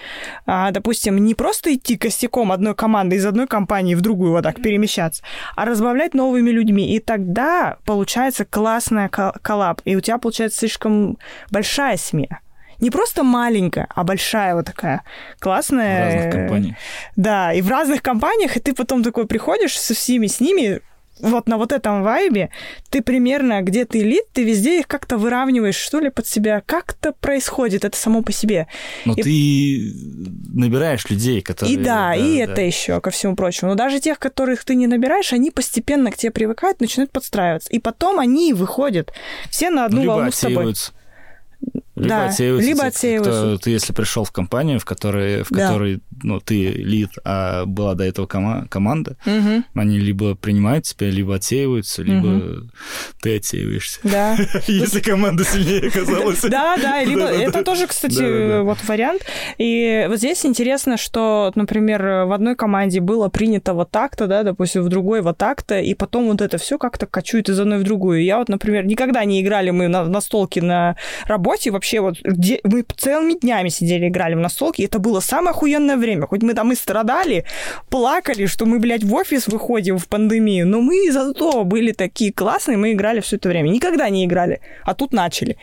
А, допустим, не просто идти костяком одной команды из одной компании в другую вот так перемещаться, а разбавлять новыми людьми. И тогда получается классная коллаб. И у тебя получается слишком большая семья не просто маленькая, а большая вот такая классная. В разных компаниях. Да, и в разных компаниях, и ты потом такой приходишь со всеми с ними, вот на вот этом вайбе, ты примерно, где ты лид, ты везде их как-то выравниваешь, что ли, под себя. Как-то происходит это само по себе. Но и... ты набираешь людей, которые... И да, да и да. это еще ко всему прочему. Но даже тех, которых ты не набираешь, они постепенно к тебе привыкают, начинают подстраиваться. И потом они выходят все на одну Либо волну с тобой. Либо да, отсеиваются. Либо отсеиваются. Кто, ты если пришел в компанию, в которой, в да. которой ну, ты лид, а была до этого кома- команда, угу. они либо принимают тебя, либо отсеиваются, либо угу. ты отсеиваешься. Да. Если команда сильнее оказалась. Да, да, либо это тоже, кстати, вот вариант. И вот здесь интересно, что, например, в одной команде было принято вот так-то, да, допустим, в другой вот так-то, и потом вот это все как-то качует из одной в другую. Я вот, например, никогда не играли мы на, на столке на работе, вообще вот где, мы целыми днями сидели, играли в настолки, и это было самое охуенное время. Хоть мы там и страдали, плакали, что мы, блядь, в офис выходим в пандемию, но мы зато были такие классные, мы играли все это время. Никогда не играли, а тут начали.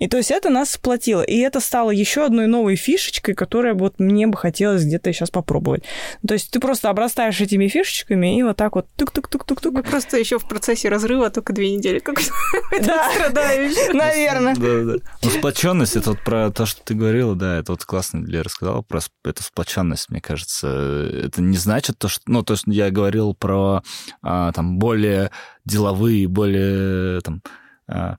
И то есть это нас сплотило. И это стало еще одной новой фишечкой, которая вот мне бы хотелось где-то сейчас попробовать. То есть ты просто обрастаешь этими фишечками и вот так вот тук-тук-тук-тук-тук. Вы просто еще в процессе разрыва только две недели как да. страдающий. Наверное. Да, да. Ну, сплоченность, это вот про то, что ты говорила, да, это вот классно Лера сказала про эту сплоченность, мне кажется. Это не значит то, что... Ну, то, что я говорил про а, там более деловые, более там а,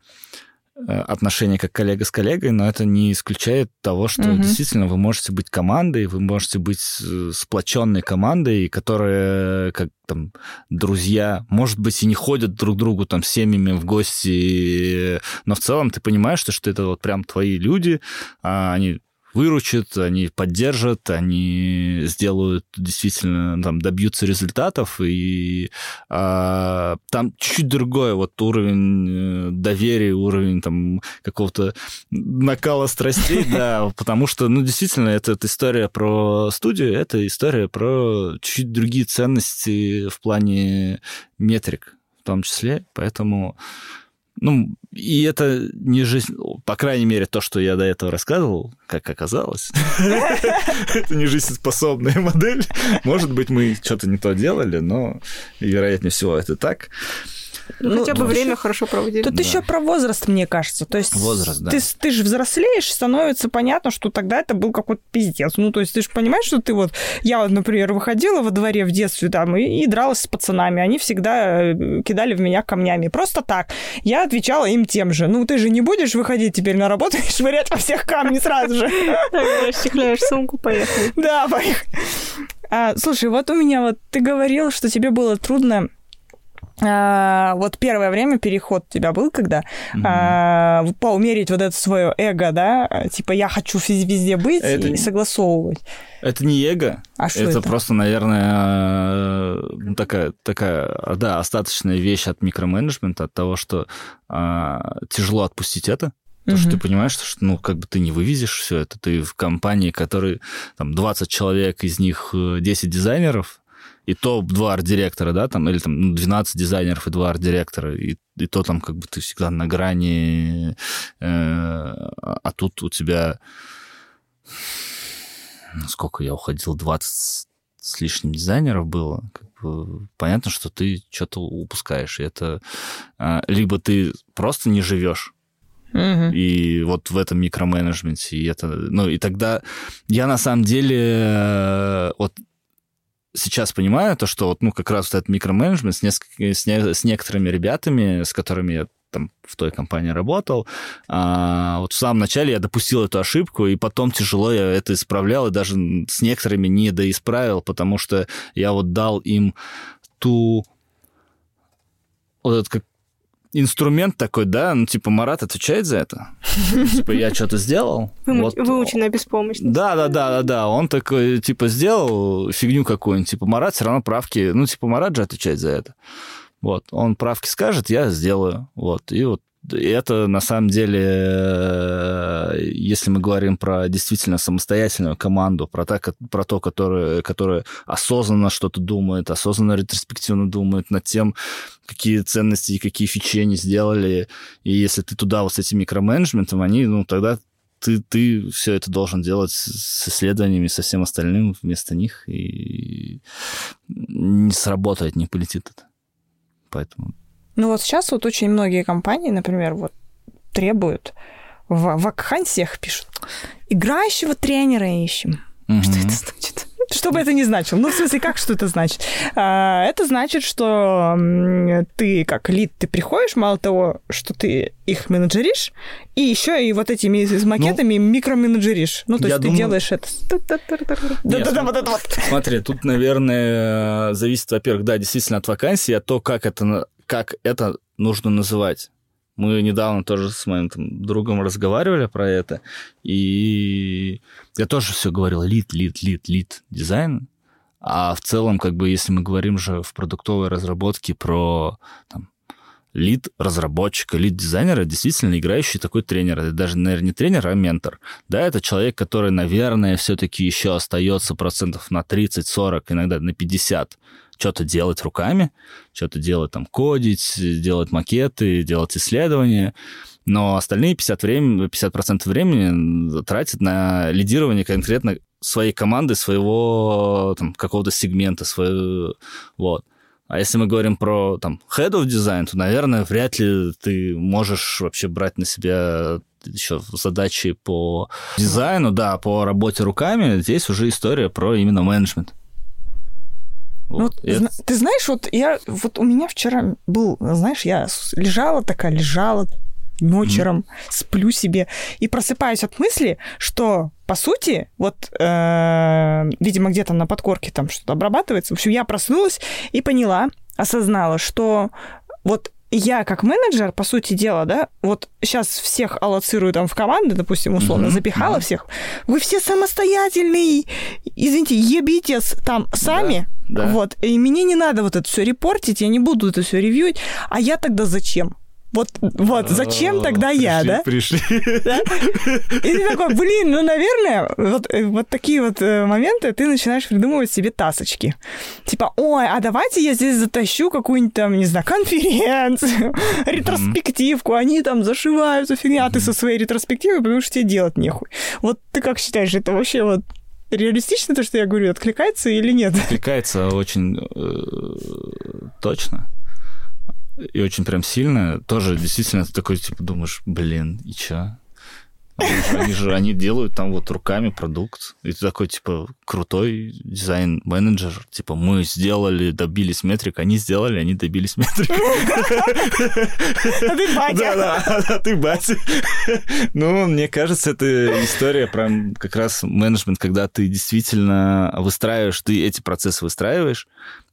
отношения как коллега с коллегой, но это не исключает того, что угу. действительно вы можете быть командой, вы можете быть э, сплоченной командой, которая как там друзья, может быть, и не ходят друг к другу там семьями в гости, но в целом ты понимаешь, что, что это вот прям твои люди, а они выручат, они поддержат, они сделают действительно, там, добьются результатов, и а, там чуть-чуть другой вот уровень э, доверия, уровень там какого-то накала страстей, да, потому что, ну, действительно, это, это история про студию, это история про чуть другие ценности в плане метрик в том числе, поэтому ну, и это не жизнь, по крайней мере, то, что я до этого рассказывал, как оказалось, это не жизнеспособная модель. Может быть, мы что-то не то делали, но, вероятнее всего, это так. Ну, хотя бы время хорошо проводили. Тут да. еще про возраст, мне кажется. То есть возраст, да. ты, ты же взрослеешь, становится понятно, что тогда это был какой-то пиздец. Ну, то есть ты же понимаешь, что ты вот... Я вот, например, выходила во дворе в детстве там и, и дралась с пацанами. Они всегда э, кидали в меня камнями. Просто так. Я отвечала им тем же. Ну, ты же не будешь выходить теперь на работу и швырять во всех камни сразу же. Так, расчехляешь сумку, поехали. Да, поехали. А, слушай, вот у меня вот ты говорил, что тебе было трудно а, вот первое время переход у тебя был, когда mm-hmm. а, поумерить вот это свое эго, да, типа я хочу везде быть это и согласовывать. Это не эго, а это, это просто, наверное, ну, такая, такая, да, остаточная вещь от микроменеджмента, от того, что а, тяжело отпустить это. Потому mm-hmm. что ты понимаешь, что, ну, как бы ты не вывезешь все это. Ты в компании, которой там 20 человек, из них 10 э, дизайнеров, и то два арт-директора, да, там, или там 12 ну, дизайнеров и два арт-директора, и, и то там как бы ты всегда на грани, э, а тут у тебя... Ну, сколько я уходил? 20 с лишним дизайнеров было. Как бы, понятно, что ты что-то упускаешь. И это э, либо ты просто не живешь, Угу. И вот в этом микроменеджменте, и это, ну, и тогда я на самом деле э, вот сейчас понимаю то, что вот, ну, как раз вот этот микроменеджмент с, несколькими, с, не, с некоторыми ребятами, с которыми я там в той компании работал, а, вот в самом начале я допустил эту ошибку, и потом тяжело я это исправлял, и даже с некоторыми не доисправил, потому что я вот дал им ту вот это как инструмент такой, да, ну, типа, Марат отвечает за это. Типа, я что-то сделал. Вот. Выученная беспомощность. Да, да, да, да, да. Он такой, типа, сделал фигню какую-нибудь. Типа, Марат все равно правки... Ну, типа, Марат же отвечает за это. Вот. Он правки скажет, я сделаю. Вот. И вот это на самом деле, э, если мы говорим про действительно самостоятельную команду, про, та, про то, которая, которая осознанно что-то думает, осознанно ретроспективно думает над тем, какие ценности и какие фичи они сделали, и если ты туда вот с этим микроменеджментом, они, ну, тогда ты, ты все это должен делать с исследованиями, со всем остальным вместо них, и не сработает, не полетит это. Поэтому ну вот сейчас вот очень многие компании, например, вот требуют в вакансиях пишут играющего тренера ищем. Mm-hmm. Что это значит? Что бы это ни значило. Ну, в смысле, как что это значит? А, это значит, что ты как лид, ты приходишь, мало того, что ты их менеджеришь, и еще и вот этими с макетами ну, микроменеджеришь. Ну, то есть думаю... ты делаешь это. Да-да-да, вот это вот. Смотри, тут, наверное, зависит, во-первых, да, действительно от вакансии, от того, как это как это нужно называть. Мы недавно тоже с моим там, другом разговаривали про это, и я тоже все говорил лид, лид, лид, лид дизайн. А в целом, как бы, если мы говорим же в продуктовой разработке про там, лид разработчика, лид дизайнера, действительно играющий такой тренер. Это даже, наверное, не тренер, а ментор. Да, это человек, который, наверное, все-таки еще остается процентов на 30-40, иногда на 50 что-то делать руками, что-то делать там, кодить, делать макеты, делать исследования, но остальные 50%, времени, 50 времени тратят на лидирование конкретно своей команды, своего там, какого-то сегмента, своего, вот. А если мы говорим про там head of design, то, наверное, вряд ли ты можешь вообще брать на себя еще задачи по дизайну, да, по работе руками. Здесь уже история про именно менеджмент. Вот, ну, это... Ты знаешь, вот я вот у меня вчера был, знаешь, я лежала такая, лежала ночером, mm. сплю себе и просыпаюсь от мысли, что по сути, вот, э, видимо, где-то на подкорке там что-то обрабатывается. В общем, я проснулась и поняла, осознала, что вот я как менеджер, по сути дела, да, вот сейчас всех аллоцирую там в команды, допустим, условно, mm-hmm. запихала mm-hmm. всех. Вы все самостоятельные, извините, ебитесь там сами. Да, да. Вот. И мне не надо вот это все репортить, я не буду это все ревьюить. А я тогда зачем? Вот, вот, зачем тогда я, да? Пришли. Да? И ты такой, блин, ну, наверное, вот, э, вот такие вот э, моменты ты начинаешь придумывать себе тасочки. Типа, ой, а давайте я здесь затащу какую-нибудь там, не знаю, конференцию, ретроспективку, они там зашиваются, фигня, а ты со своей ретроспективой, потому что тебе делать нехуй. Вот ты как считаешь, это вообще вот реалистично то, что я говорю, откликается или нет? Откликается очень э, точно и очень прям сильно, тоже действительно ты такой, типа, думаешь, блин, и чё? Они же, они делают там вот руками продукт. И ты такой, типа, крутой дизайн-менеджер. Типа, мы сделали, добились метрик, они сделали, они добились метрик. А ты батя. Да, да, а ты батя. Ну, мне кажется, это история про как раз менеджмент, когда ты действительно выстраиваешь, ты эти процессы выстраиваешь,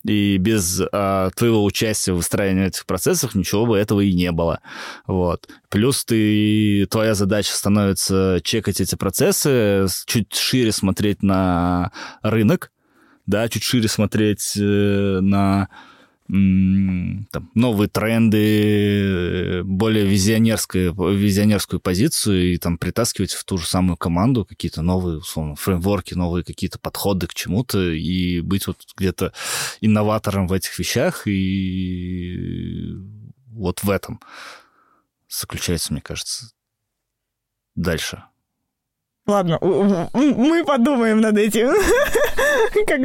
и без а, твоего участия в выстраивании этих процессов ничего бы этого и не было. Вот. Плюс ты, твоя задача становится чекать эти процессы, чуть шире смотреть на рынок, да, чуть шире смотреть э, на там, новые тренды, более визионерскую, визионерскую позицию и там притаскивать в ту же самую команду какие-то новые, условно, фреймворки, новые какие-то подходы к чему-то и быть вот где-то инноватором в этих вещах и вот в этом заключается, мне кажется, дальше. Ладно, мы подумаем над этим.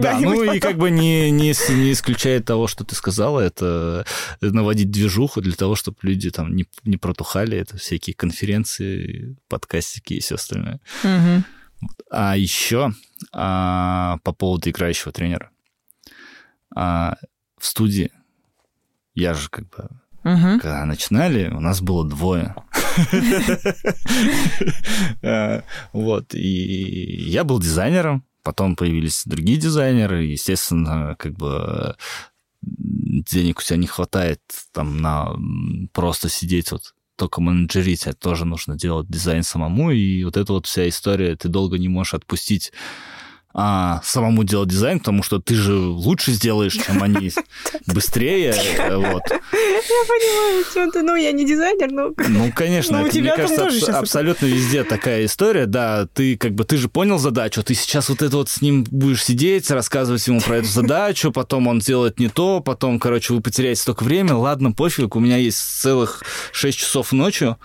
Да, ну и как бы не, не, не исключает того, что ты сказала, это наводить движуху для того, чтобы люди там не, не протухали, это всякие конференции, подкастики и все остальное. Угу. А еще а, по поводу играющего тренера. А, в студии я же как бы Угу. Когда начинали, у нас было двое. Вот, и я был дизайнером, потом появились другие дизайнеры, естественно, как бы денег у тебя не хватает там на просто сидеть вот только менеджерить, а тоже нужно делать дизайн самому, и вот эта вот вся история, ты долго не можешь отпустить а, самому делать дизайн, потому что ты же лучше сделаешь, чем они, быстрее, вот. Я понимаю, что ты, ну, я не дизайнер, но... Ну, конечно, у это, мне кажется, щас абсолютно везде такая история, да, ты как бы, ты же понял задачу, ты сейчас вот это вот с ним будешь сидеть, рассказывать ему про эту задачу, потом он делает не то, потом, короче, вы потеряете столько времени, ладно, пофиг, у меня есть целых 6 часов ночью,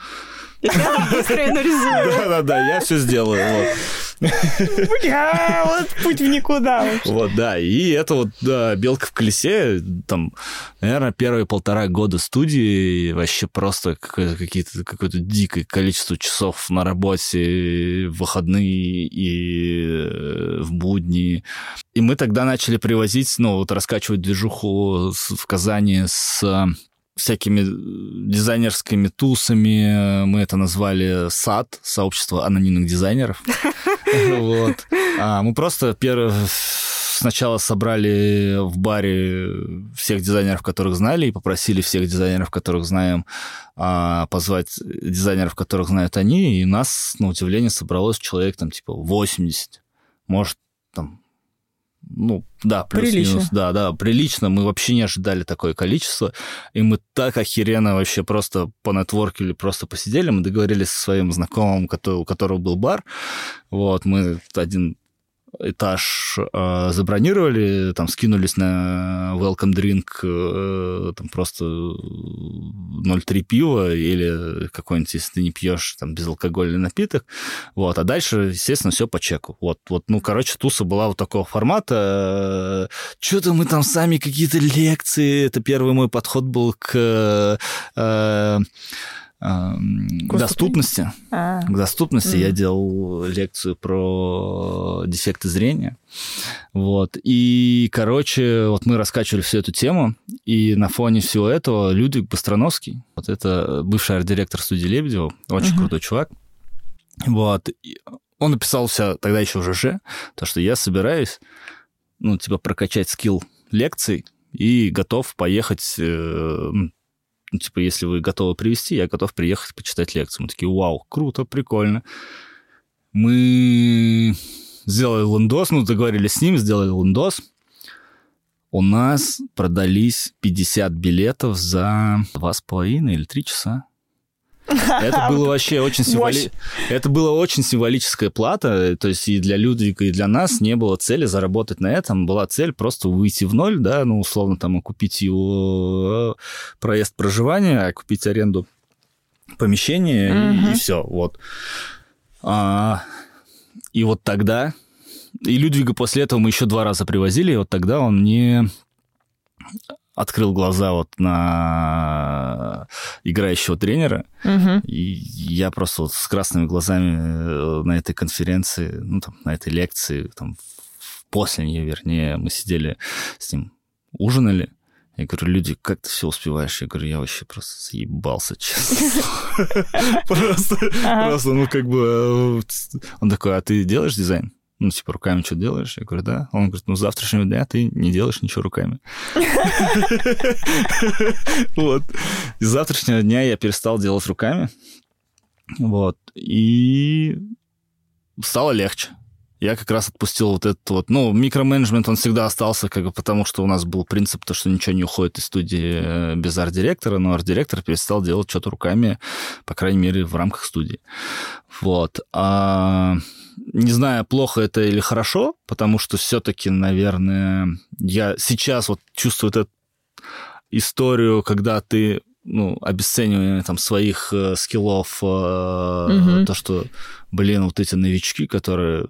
Я быстро да-да-да, я все сделаю, вот. А, вот путь в никуда. Вот, да, и это вот да, белка в колесе, там, наверное, первые полтора года студии вообще просто какие-то, какое-то дикое количество часов на работе, в выходные и э, в будни. И мы тогда начали привозить, ну, вот раскачивать движуху в Казани с э, всякими дизайнерскими тусами. Мы это назвали САД, сообщество анонимных дизайнеров. Вот. А, Мы просто пер- сначала собрали в баре всех дизайнеров, которых знали, и попросили всех дизайнеров, которых знаем, а, позвать дизайнеров, которых знают они, и нас, на удивление, собралось человек там типа 80, может, ну, да, плюс-минус, да, да, прилично. Мы вообще не ожидали такое количество, и мы так охеренно вообще просто понетворкили, просто посидели, мы договорились со своим знакомым, кото- у которого был бар, вот, мы один этаж э, забронировали, там скинулись на welcome drink, э, там просто 0,3 пива или какой-нибудь, если ты не пьешь, там безалкогольный напиток, вот, а дальше, естественно, все по чеку. Вот, вот, ну, короче, туса была вот такого формата. Что-то мы там сами какие-то лекции, это первый мой подход был к э, э, К доступности. А, К доступности я делал лекцию про дефекты зрения. Вот. И, короче, вот мы раскачивали всю эту тему, и на фоне всего этого Людвиг Быстроновский, вот это бывший арт-директор студии Лебедева, очень Мгм. крутой чувак, вот, и он написал все тогда еще в ЖЖ, то, что я собираюсь, ну, типа, прокачать скилл лекций и готов поехать э, ну, типа, если вы готовы привести, я готов приехать почитать лекцию. Мы такие, вау, круто, прикольно. Мы сделали лендос, ну, договорились с ним, сделали лендос. У нас продались 50 билетов за два с половиной или три часа. Это было вообще очень символи... Это было очень символическая плата, то есть и для Людвига, и для нас не было цели заработать на этом, была цель просто выйти в ноль, да, ну, условно, там, окупить его э, проезд проживания, окупить аренду помещения, Мгм. и, все, вот. А, и вот тогда... И Людвига после этого мы еще два раза привозили, и вот тогда он мне открыл глаза вот на играющего тренера, мгм. и я просто вот с красными глазами э, на этой конференции, ну, там, на этой лекции, там, после нее, вернее, мы сидели с ним, ужинали. Я говорю, люди, как ты все успеваешь? Я говорю, я вообще просто съебался, честно. Просто, ну, как бы... э, Он такой, а ты делаешь дизайн? Ну, типа, руками что делаешь? Я говорю, да. Он говорит, ну, с завтрашнего дня ты не делаешь ничего руками. Вот. С завтрашнего дня я перестал делать руками. Вот. И стало легче. Я как раз отпустил вот этот вот... Ну, микроменеджмент, он всегда остался, как бы, потому что у нас был принцип, то, что ничего не уходит из студии э, без арт-директора, но арт-директор перестал делать что-то руками, по крайней мере, в рамках студии. Вот. А, не знаю, плохо это или хорошо, потому что все-таки, наверное, я сейчас вот чувствую эту историю, когда ты ну, обесценивание там своих э, скиллов, э, Мгм. то, что, блин, вот эти новички, которые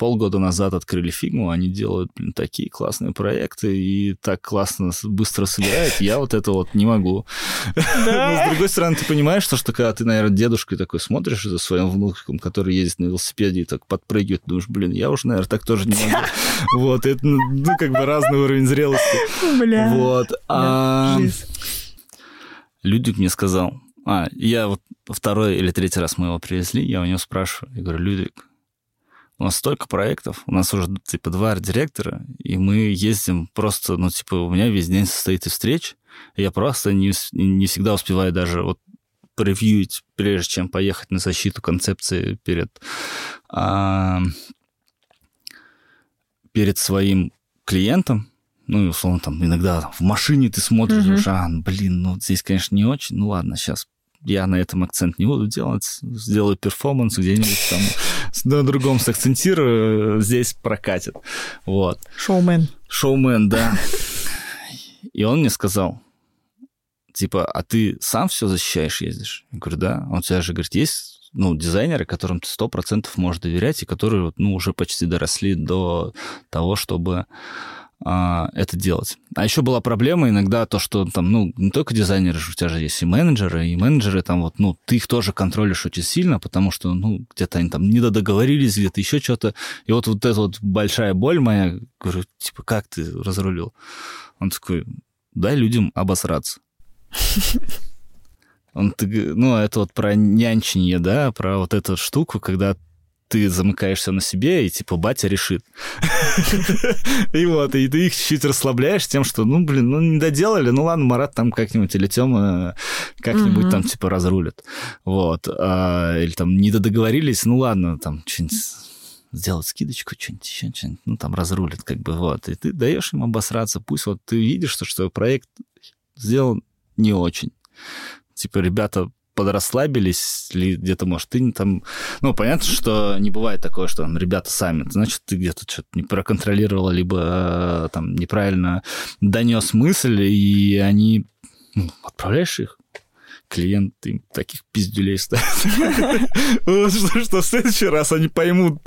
полгода назад открыли фигму, они делают, блин, такие классные проекты и так классно, быстро собирают. Я вот это вот не могу. Но с другой стороны, ты понимаешь, что, что когда ты, наверное, дедушкой такой смотришь за своим внуком, который ездит на велосипеде и так подпрыгивает, думаешь, блин, я уже, наверное, так тоже не могу. Вот, это, ну, ну, как бы разный уровень зрелости. Бля. Вот. а. Людвиг мне сказал, а, я вот второй или третий раз мы его привезли, я у него спрашиваю, я говорю, Людвиг, у нас столько проектов, у нас уже, типа, два арт-директора, и мы ездим просто, ну, типа, у меня весь день состоит из встреч, и я просто не, не всегда успеваю даже вот превьюить, прежде чем поехать на защиту концепции перед, а, перед своим клиентом, ну, и условно, там, иногда в машине ты смотришь, mm-hmm. а, блин, ну, здесь, конечно, не очень, ну, ладно, сейчас я на этом акцент не буду делать, сделаю перформанс где-нибудь там на другом сакцентирую, здесь прокатит. Вот. Шоумен. Шоумен, да. И он мне сказал, типа, а ты сам все защищаешь, ездишь? Я говорю, да. Он тебя же говорит, есть ну, дизайнеры, которым ты сто процентов можешь доверять, и которые ну, уже почти доросли до того, чтобы а, это делать. А еще была проблема иногда то, что там, ну, не только дизайнеры, у тебя же есть и менеджеры, и менеджеры там вот, ну, ты их тоже контролишь очень сильно, потому что, ну, где-то они там не договорились, где-то еще что-то. И вот вот эта вот большая боль моя, говорю, типа, как ты разрулил? Он такой, дай людям обосраться. Он, ну, это вот про нянчение, да, про вот эту штуку, когда ты замыкаешься на себе, и типа батя решит. И вот, и ты их чуть-чуть расслабляешь тем, что, ну, блин, ну, не доделали, ну, ладно, Марат там как-нибудь или Тёма как-нибудь там, типа, разрулит. Вот. А, или там не договорились, ну, ладно, там, что-нибудь сделать скидочку, что-нибудь еще, что-нибудь, ну, там, разрулит, как бы, вот. И ты даешь им обосраться, пусть вот ты видишь, что, что проект сделан не очень. Типа, ребята подрасслабились, или где-то, может, ты там... Ну, понятно, что не бывает такое, что там ребята сами, значит, ты где-то что-то не проконтролировал, либо там неправильно донес мысль, и они... Ну, отправляешь их, клиент им таких пиздюлей ставит. Что в следующий раз они поймут,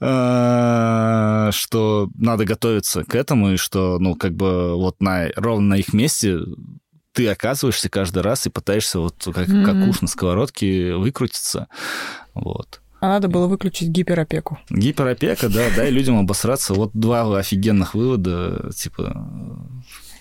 а, что надо готовиться к этому, и что, ну, как бы вот на, ровно на их месте ты оказываешься каждый раз и пытаешься вот как, mm-hmm. как уж на сковородке выкрутиться. Вот. А надо было выключить гиперопеку. Гиперопека, да, дай людям обосраться. Вот два офигенных вывода, типа,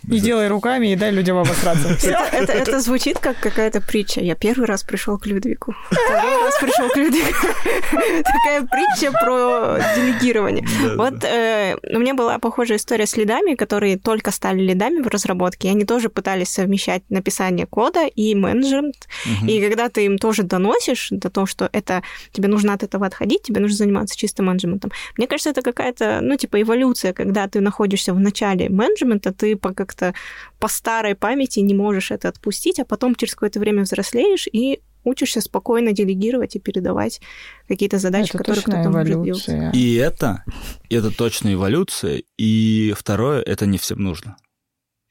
и делай руками, и дай людям обосраться. Это, это, звучит как какая-то притча. Я первый раз пришел к Людвику. Второй раз пришел к Людвику. Такая притча про делегирование. Вот э, у меня была похожая история с лидами, которые только стали лидами в разработке. Они тоже пытались совмещать написание кода и менеджмент. И когда ты им тоже доносишь до того, что это тебе нужно от этого отходить, тебе нужно заниматься чисто менеджментом. Мне кажется, это какая-то, ну, типа эволюция, когда ты находишься в начале менеджмента, ты как как-то по старой памяти не можешь это отпустить, а потом через какое-то время взрослеешь и учишься спокойно делегировать и передавать какие-то задачи, это которые кто-то может делать. И это, это точно эволюция. И второе, это не всем нужно.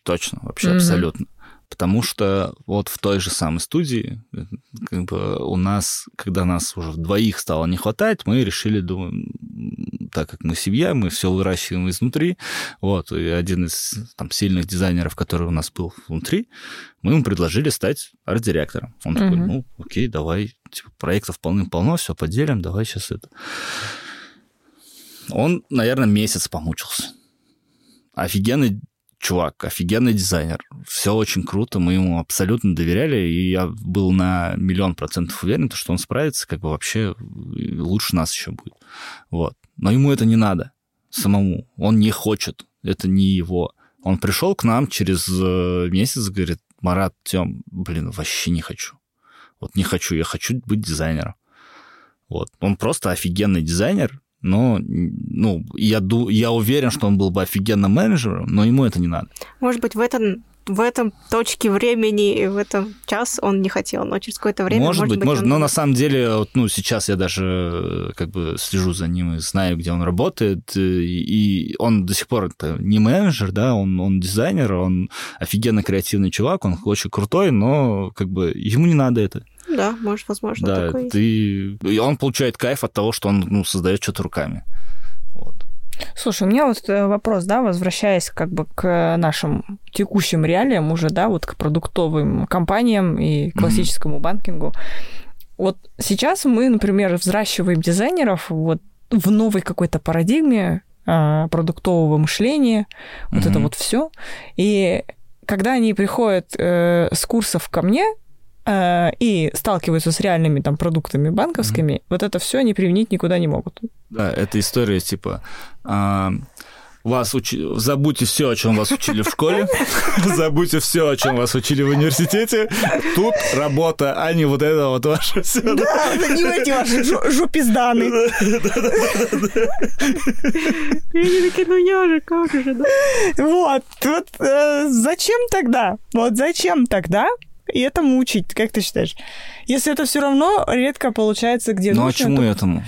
Точно, вообще mm-hmm. абсолютно. Потому что вот в той же самой студии, как бы у нас, когда нас уже двоих стало не хватать, мы решили, думаем, так как мы семья, мы все выращиваем изнутри. Вот, и один из там, сильных дизайнеров, который у нас был внутри, мы ему предложили стать арт-директором. Он угу. такой, ну, окей, давай, типа, проектов полным-полно, все поделим, давай сейчас это. Он, наверное, месяц помучился. Офигенный чувак, офигенный дизайнер. Все очень круто, мы ему абсолютно доверяли, и я был на миллион процентов уверен, что он справится, как бы вообще лучше нас еще будет. Вот. Но ему это не надо самому. Он не хочет. Это не его. Он пришел к нам через э, месяц, говорит, Марат, Тем, блин, вообще не хочу. Вот не хочу, я хочу быть дизайнером. Вот. Он просто офигенный дизайнер, но ну, я, я уверен, что он был бы офигенным менеджером, но ему это не надо. Может быть, в этом в этом точке времени, в этом час он не хотел, но через какое-то время... Может, может быть, может, он... но на самом деле, вот, ну, сейчас я даже как бы слежу за ним и знаю, где он работает, и он до сих пор это не менеджер, да, он, он дизайнер, он офигенно креативный чувак, он очень крутой, но как бы ему не надо это. Да, может, возможно, да, такое ты... И он получает кайф от того, что он ну, создает что-то руками. Слушай, у меня вот э, вопрос, да, возвращаясь как бы к нашим текущим реалиям уже, да, вот к продуктовым компаниям и классическому mm-hmm. банкингу. Вот сейчас мы, например, взращиваем дизайнеров вот в новой какой-то парадигме а, продуктового мышления, mm-hmm. вот это вот все. И когда они приходят э, с курсов ко мне, э, и сталкиваются с реальными там продуктами банковскими, mm-hmm. вот это все они применить никуда не могут. Да, это история типа а, вас учи... забудьте все, о чем вас учили в школе, забудьте все, о чем вас учили в университете. Тут работа, а не вот это вот ваше все. Да, не эти ваши жопизданы. И они такие, ну я же, как же, да? Вот, вот э, зачем тогда? Вот зачем тогда и этому учить, как ты считаешь? Если это все равно редко получается где Ну а нужно, чему то- этому?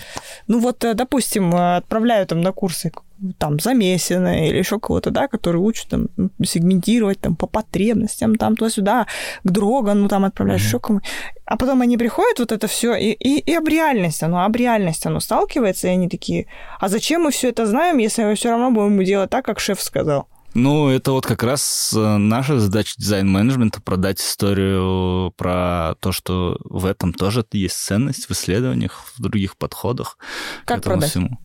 Ну вот, э, допустим, отправляю там на курсы там замесина или еще кого-то, да, который учат там сегментировать там по потребностям, там туда-сюда, к Дрогану там отправляешь, еще кому А потом они приходят, вот это все, и, и, и об реальность оно, об реальность оно сталкивается, и они такие, а зачем мы все это знаем, если мы все равно будем делать так, как шеф сказал? Ну, это вот как раз э, наша задача дизайн-менеджмента продать историю про то, что в этом тоже есть ценность в исследованиях, в других подходах Как к этому продать? всему.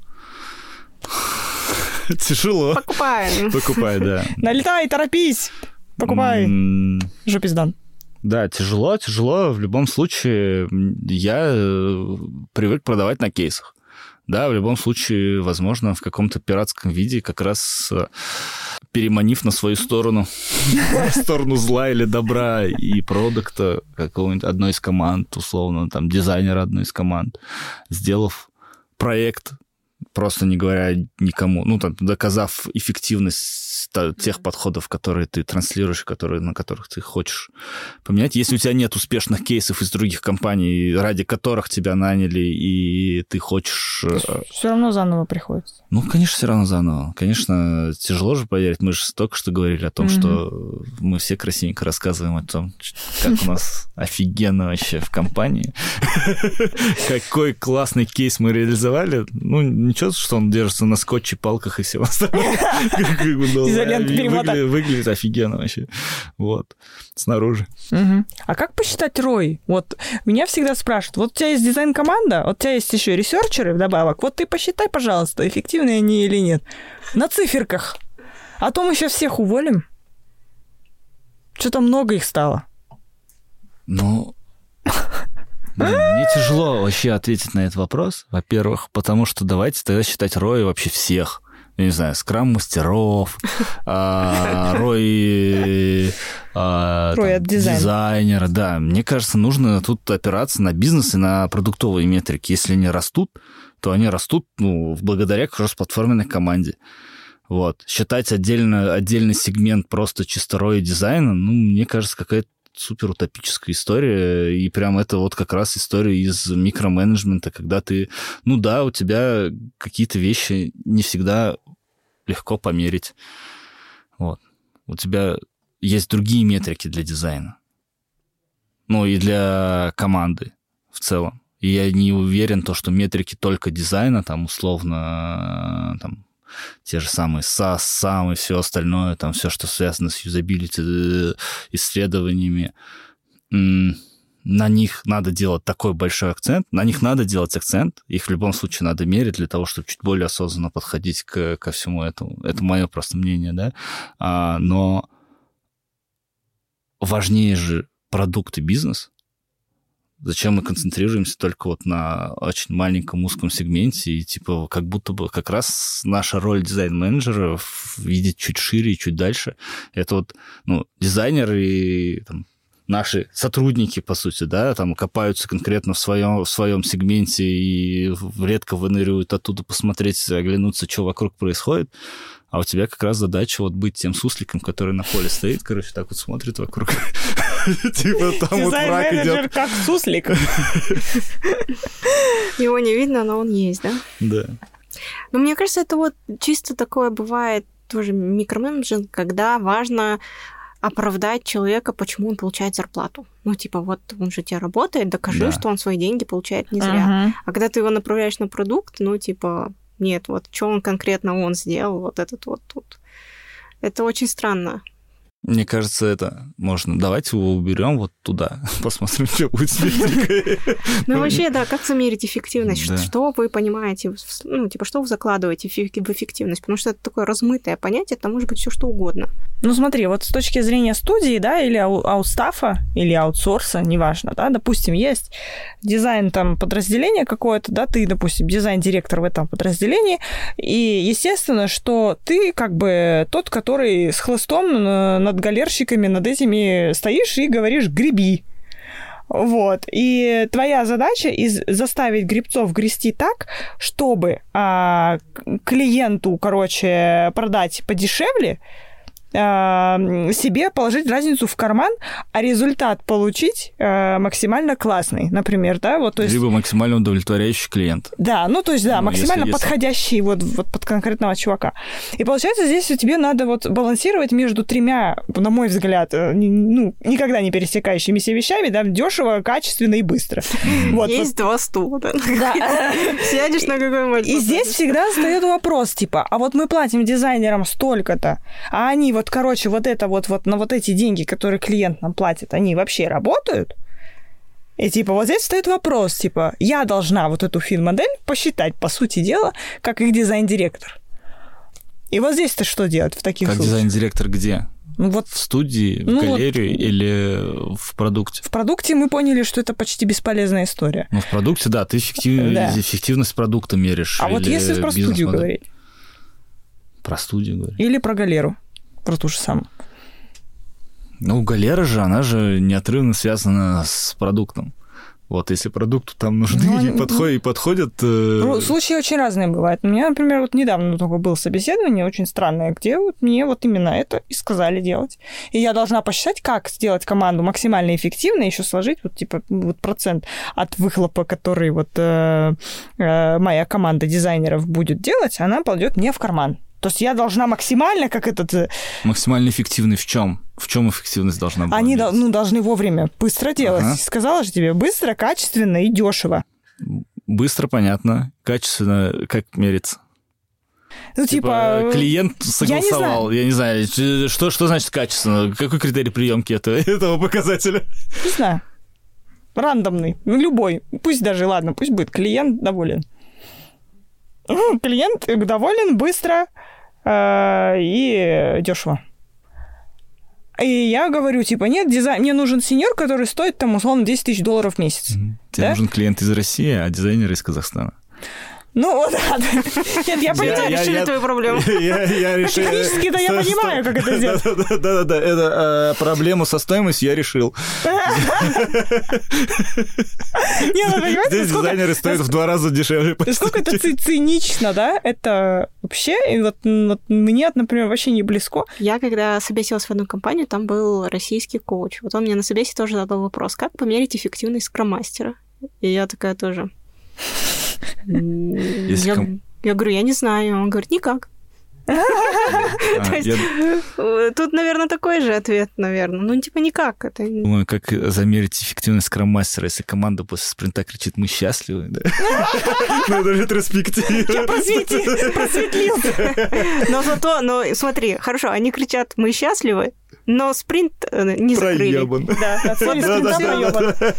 Тяжело. Покупаем. Покупай, да. Налетай, торопись, покупай, жопиздан. Да, тяжело, тяжело. В любом случае, я э, привык продавать на кейсах. Да, в любом случае, возможно, в каком-то пиратском виде, как раз э, переманив на свою сторону, в сторону зла или добра и продукта какого-нибудь одной из команд, условно, там, дизайнера одной из команд, сделав проект, просто не говоря никому, ну, там, доказав эффективность тех подходов, которые ты транслируешь, которые, на которых ты хочешь поменять. Если у тебя нет успешных кейсов из других компаний, ради которых тебя наняли, и ты хочешь... э, Все равно заново приходится. Ну, конечно, все равно заново. Конечно, тяжело же поверить. Мы же только что говорили о том, Мгм. что мы все красивенько рассказываем о том, как у нас офигенно вообще в компании. Какой классный кейс мы реализовали. Ну, ничего, что он держится на скотче, палках и всем остальном. Ну, Изолента выгля- перемотать. Выглядит офигенно вообще. Вот. Снаружи. Мгм. А как посчитать рой? Вот меня всегда спрашивают, вот у тебя есть дизайн-команда, вот у тебя есть еще ресерчеры вдобавок, вот ты посчитай, пожалуйста, эффективные они или нет. На циферках. А то мы сейчас всех уволим. Что-то много их стало. Ну, блин, мне тяжело вообще ответить на этот вопрос, во-первых, потому что давайте тогда считать рои вообще всех. Я не знаю, скрам-мастеров, а, рои а, дизайнера. Да, мне кажется, нужно тут опираться на бизнес и на продуктовые метрики. Если они растут, то они растут ну, благодаря кросс-платформенной команде. Вот. Считать отдельно, отдельный сегмент просто чисто роя дизайна, ну, мне кажется, какая-то супер утопическая история, и прям это вот как раз история из микроменеджмента, когда ты, ну да, у тебя какие-то вещи не всегда легко померить. Вот. У тебя есть другие метрики для дизайна. Ну и для команды в целом. И я не уверен, то, что метрики только дизайна, там, условно, там, те же самые SAS, SAM и все остальное, там, все, что связано с юзабилити э, исследованиями, на них надо делать такой большой акцент, на них надо делать акцент, их в любом случае надо мерить для того, чтобы чуть более осознанно подходить к, ко всему этому. Это мое просто мнение, да. А, но важнее же продукт и бизнес. Зачем мы концентрируемся только вот на очень маленьком узком сегменте, и типа как будто бы как раз наша роль дизайн-менеджера видеть чуть шире и чуть дальше. Это вот, ну, дизайнеры и там, наши сотрудники, по сути, да, там копаются конкретно в своем, в своем сегменте и редко выныривают оттуда посмотреть, оглянуться, что вокруг происходит. А у тебя как раз задача вот быть тем сусликом, который на поле стоит, короче, так вот смотрит вокруг. Типа там вот враг идет. как суслик. Его не видно, но он есть, да? Да. Но мне кажется, это вот чисто такое бывает тоже микроменеджмент, когда важно оправдать человека, почему он получает зарплату. Ну, типа, вот он же тебе работает, докажи, Да. что он свои деньги получает не зря. Мгм. А когда ты его направляешь на продукт, ну, типа, нет, вот что он конкретно он сделал, вот этот вот тут. Это очень странно. Мне кажется, это можно. Давайте его уберем вот туда. Посмотрим, что будет с. Ну, вообще, да, как замерить эффективность? Да. Что вы понимаете, ну, типа, что вы закладываете в эффек- в эффективность? Потому что это такое размытое понятие, это может быть все что угодно. Ну смотри, вот с точки зрения студии, да, или ау- аутстафа, или аутсорса, неважно, да, допустим, есть дизайн там подразделения какое-то, да, ты, допустим, дизайн-директор в этом подразделении, и естественно, что ты как бы тот, который с хлыстом над галерщиками, над этими стоишь и говоришь «греби». Вот. И твоя задача из заставить грибцов грести так, чтобы а, клиенту, короче, продать подешевле, себе положить разницу в карман, а результат получить а, максимально классный, например, да, вот, то есть... Либо максимально удовлетворяющий клиент. Да, ну то есть, да, Ну, максимально если- если- подходящий вот, вот под конкретного чувака. И получается, здесь тебе надо вот балансировать между тремя, на мой взгляд, э, ну, никогда не пересекающимися вещами, да, дешево, качественно и быстро. Вот, Есть два стула, да. вот. Да. Сядешь на какой-нибудь... И здесь всегда встает вопрос, типа, а вот мы платим дизайнерам столько-то, а они вот, короче, вот это вот, вот на вот эти деньги, которые клиент нам платит, они вообще работают? И типа вот здесь встает вопрос, типа, я должна вот эту фин-модель посчитать, по сути дела, как их дизайн-директор. И вот здесь-то что делать в таких Как случаях? дизайн-директор где? Ну вот В студии, в Ну вот. галерее или в продукте? в продукте мы поняли, что это почти бесполезная история. Ну, в продукте, да, ты эффектив- Да. эффективность продукта меришь. А вот если про студию говорить, Про студию говорить. или про галеру, про ту же самую. Ну, галера же, она же неотрывно связана с продуктом. Вот, если продукту там нужны Ну, и, они- подходят, и подходят... э, Ну, случаи очень разные бывают. У меня, например, вот недавно только было собеседование очень странное, где вот мне вот именно это и сказали делать. И я должна посчитать, как сделать команду максимально эффективно, еще сложить вот типа вот процент от выхлопа, который вот э, э, моя команда дизайнеров будет делать, она пойдет мне в карман. То есть я должна максимально, как этот... э, Максимально эффективный в чем? В чем эффективность должна быть? Они ну, должны вовремя, быстро делать. Ага. Сказала же тебе, быстро, качественно и дешево. Быстро, понятно. Качественно, как мерится? Ну, типа... э, клиент не согласовал, я не знаю, ч- что, что значит качественно? Какой критерий приемки этого, этого показателя? Не знаю. Рандомный. Ну, любой. Пусть даже, ладно, пусть будет клиент доволен. Клиент доволен быстро э, и дешево. И я говорю, типа, нет, дизайн... мне нужен сеньор, который стоит, там, условно, 10 тысяч долларов в месяц. Тебе Да? нужен клиент из России, а дизайнер из Казахстана. Ну, вот, да. Нет, я понимаю. я- решили я- твою проблему. Я, я решил... Технически-то я понимаю, как это сделать. Да-да-да, это э, проблему со стоимостью я решил. Не, ну, понимаете, Здесь дизайнеры стоят в два раза дешевле. по Насколько это цинично, да? Это вообще, и вот мне, например, вообще не близко. Я, когда собесилась в одну компанию, там был российский коуч. Вот он мне на собесе тоже задал вопрос, как померить эффективность скромастера? И я такая тоже... «М, Если Я ком- я говорю, я не знаю. Он говорит, никак. А, То есть- Я Тут, наверное, такой же ответ, наверное. Ну, типа, никак. Это... думаю, как замерить эффективность скроммастера, если команда после спринта кричит «Мы счастливы», да? Ну, это ретроспектива. Просвети, просветлился. Но зато, но смотри, хорошо, они кричат, мы счастливы, но спринт э, не закрыли. Проебан. Да, да, да.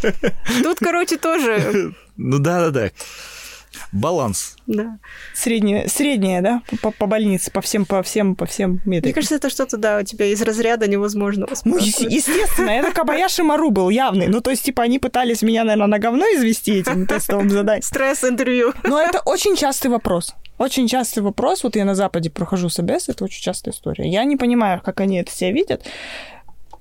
Тут, короче, тоже, Ну да-да-да. Баланс. да. Среднее, среднее, да, по, по больнице, по всем, по всем, по всем Мне метрикам. кажется, это что-то, да, у тебя из разряда невозможного Ну, естественно, это Кабаяши Мару был явный. Ну, то есть, типа, они пытались меня, наверное, на говно извести этим тестовым заданием. Стресс-интервью. Но это очень частый вопрос. Очень частый вопрос. Вот я на Западе прохожу собес, это очень частая история. Я не понимаю, как они это себя видят.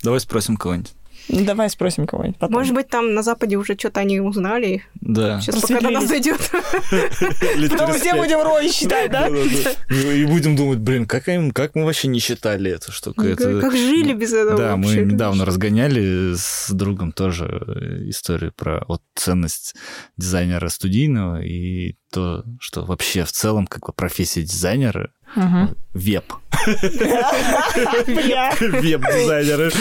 Давай спросим кого-нибудь. Ну, Давай спросим кого-нибудь потом. Может быть, там на Западе уже что-то они узнали. Да. Сейчас пока до нас дойдет. Потом все будем рой считать, да? Да-да-да. И будем думать, блин, как, им- как мы вообще не считали эту штуку? Это- Как жили без этого Да, мы недавно разгоняли с другом тоже э, историю про вот ценность дизайнера студийного и то, что вообще в целом как бы профессия дизайнера Веб. Веб-дизайнеры.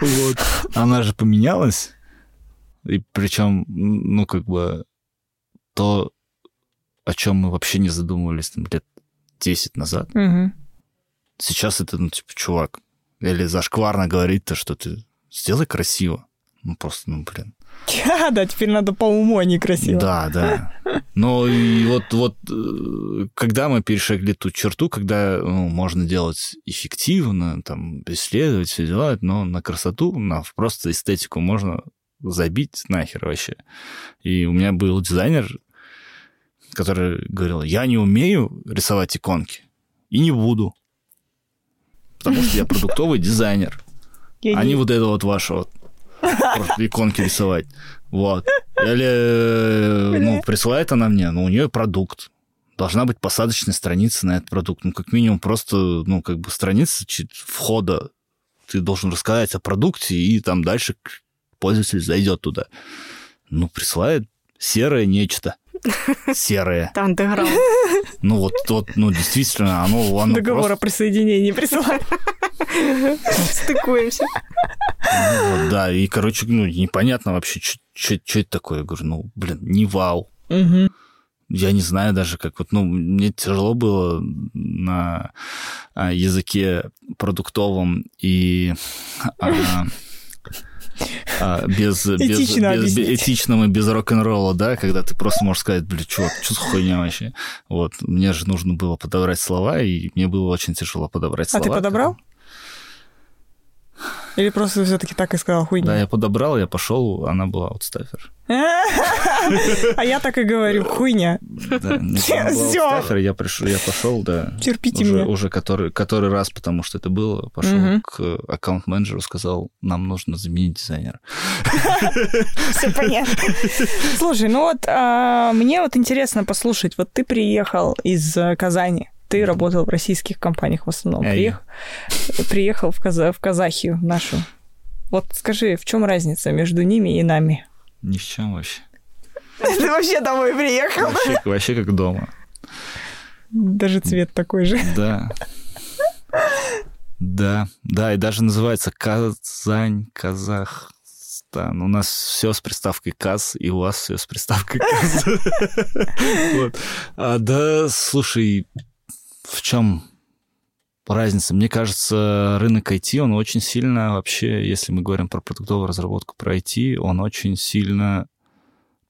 Вот. Она же поменялась. И причем, ну, как бы, то, о чем мы вообще не задумывались там, лет 10 назад. Сейчас это, ну, типа, чувак, или зашкварно говорить то, что ты сделай красиво. Ну, просто, ну, блин. Да, теперь надо по уму, а не красиво. Да, да. Но и вот, вот э, когда мы перешагли ту черту, когда ну, можно делать эффективно, там, исследовать, все дела, но на красоту, на просто эстетику можно забить нахер вообще. И у меня был дизайнер, который говорил, я не умею рисовать иконки и не буду, потому что я продуктовый дизайнер, а не вот это вот ваше вот иконки рисовать. Вот. Или, э, ну, присылает она мне, но у нее продукт. Должна быть посадочная страница на этот продукт. Ну, как минимум, просто, ну, как бы страница входа. Ты должен рассказать о продукте, и там дальше пользователь зайдет туда. Ну, присылает серое нечто. Серое. Там доиграл. Ну, вот, вот, ну, действительно, оно... оно Договор просто... о присоединении присылает. Стыкуемся. Ну, вот, да, и, короче, ну, непонятно вообще, что это такое. Я говорю, ну, блин, не вау. Мгм. Я не знаю даже, как вот, ну, мне тяжело было на а, языке продуктовом и а, а, без, Этично без- без- этичным и без рок-н-ролла, да, когда ты просто можешь сказать, блин, чувак, что за хуйня вообще? Вот, мне же нужно было подобрать слова, и мне было очень тяжело подобрать А слова. ты подобрал? Или просто все-таки так и сказал Да, хуйня? я подобрал, я пошел, она была аутстафер. А я так и говорю, хуйня. Да, аутстафер, я пришел, я пошел, да. Терпите меня. уже который, который раз, потому что это было, пошел к аккаунт-менеджеру, сказал, нам нужно заменить дизайнера. Все понятно. Слушай, ну вот а, мне вот интересно послушать. Вот ты приехал из э, Казани. Ты работал в российских компаниях в основном. Эй. Приех- Приехал в, Каза- в Казахию нашу. Вот скажи, в чем разница между ними и нами? Ни в чем вообще. Ты вообще домой приехал? Вообще, вообще как дома. Даже цвет такой же. Да. Да, да, и даже называется Казань, Казахстан. У нас все с приставкой Каз, и у вас все с приставкой Каз. А, Да, слушай, в чем разница? Мне кажется, рынок IT, он очень сильно вообще, если мы говорим про продуктовую разработку, про IT, он очень сильно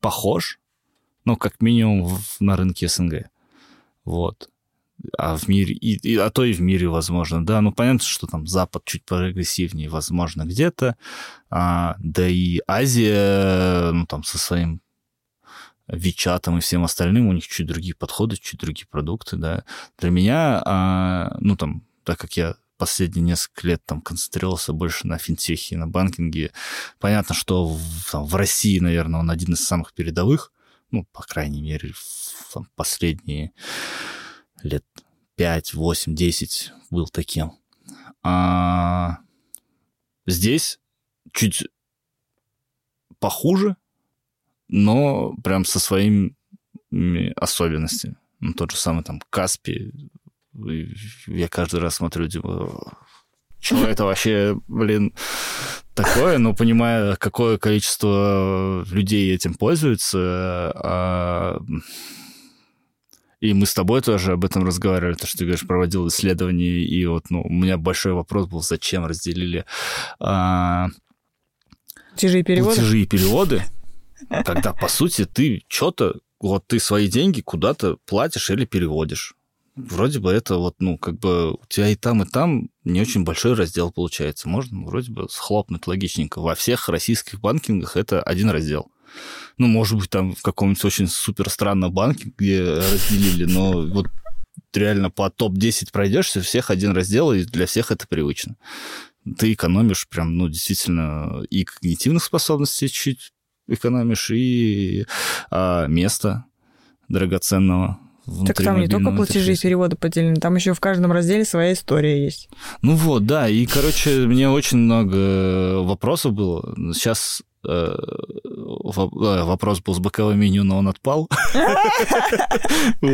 похож, ну, как минимум, в- на рынке СНГ. Вот а в мире, и, и- а то и в мире, возможно, да, ну, понятно, что там Запад чуть прогрессивнее, возможно, где-то, а, да и Азия, ну, там, со своим Вичатом и всем остальным, у них чуть другие подходы, чуть другие продукты, да. Для меня, а, ну, там, так как я последние несколько лет там концентрировался больше на финтехе, на банкинге, понятно, что в, там, в России, наверное, он один из самых передовых, ну, по крайней мере, в там, последние лет 5, 8, 10 был таким. А здесь чуть похуже, но прям со своими особенностями. Ну, тот же самый там Каспи. Я каждый раз смотрю, типа, что это вообще, блин, такое, но понимая, какое количество людей этим пользуются, а, и мы с тобой тоже об этом разговаривали, то, что ты говоришь, проводил исследования, и вот, ну, у меня большой вопрос был, зачем разделили а, Чужие переводы? и переводы, когда, по сути, ты что-то, вот ты свои деньги куда-то платишь или переводишь. Вроде бы это вот, ну, как бы у тебя и там, и там не очень большой раздел получается. Можно вроде бы схлопнуть логичненько. Во всех российских банкингах это один раздел. Ну, может быть, там в каком-нибудь очень супер странном банке, где разделили, но вот реально по топ-10 пройдешься, всех один раздел, и для всех это привычно. Ты экономишь прям, ну, действительно, и когнитивных способностей чуть экономишь, и а, места драгоценного. Так там не только платежи и интерфейса. переводы поделены, там еще в каждом разделе своя история есть. Ну вот, да, и, короче, мне очень много вопросов было. Сейчас э, э, вопрос был с боковым меню, но он отпал.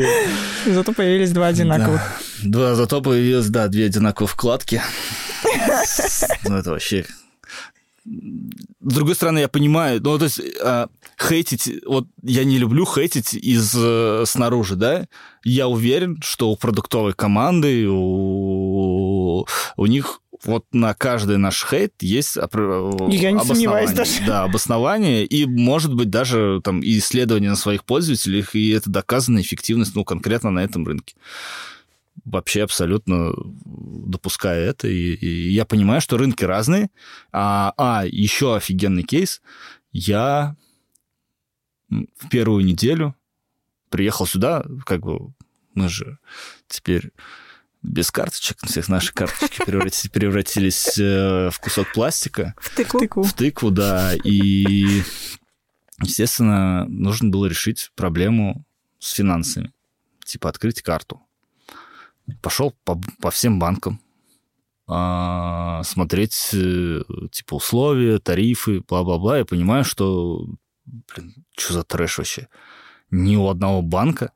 Зато появились два одинаковых. Да, зато появилось, да, две одинаковые вкладки. Ну, это вообще... С другой стороны, я понимаю, ну, то есть, а, хейтить, вот я не люблю хейтить из э, снаружи, да, я уверен, что у продуктовой команды, у, у них вот на каждый наш хейт есть Я не сомневаюсь даже. Да, обоснование, и, может быть, даже там и исследования на своих пользователях, и это доказанная эффективность, ну, конкретно на этом рынке. Вообще абсолютно допускаю это, и, и я понимаю, что рынки разные. А, а еще офигенный кейс. Я в первую неделю приехал сюда, как бы мы же теперь без карточек, всех наши карточки превратились э, в кусок пластика. В тыкву. В тыкву, да. И, естественно, нужно было решить проблему с финансами. Типа открыть карту. Пошел по, по всем банкам, а, смотреть, э, типа, условия, тарифы, бла-бла-бла. Я понимаю, что, блин, что за трэш вообще? Ни у одного банка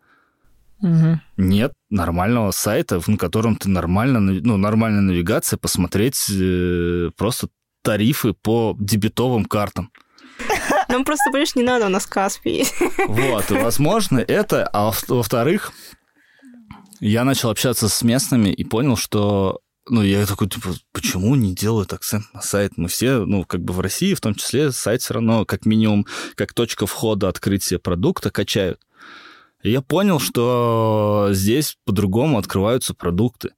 Угу. Нет нормального сайта, на котором ты нормально, ну, нормальная навигация, посмотреть э, просто тарифы по дебетовым картам. Нам просто, понимаешь, не надо, у нас Каспий. Вот, и, возможно, это, а во-вторых, я начал общаться с местными и понял, что ну, я такой, типа, почему не делают акцент на сайт? Мы все, ну, как бы в России, в том числе, сайт все равно, как минимум, как точка входа открытия продукта качают. И я понял, что здесь по-другому открываются продукты.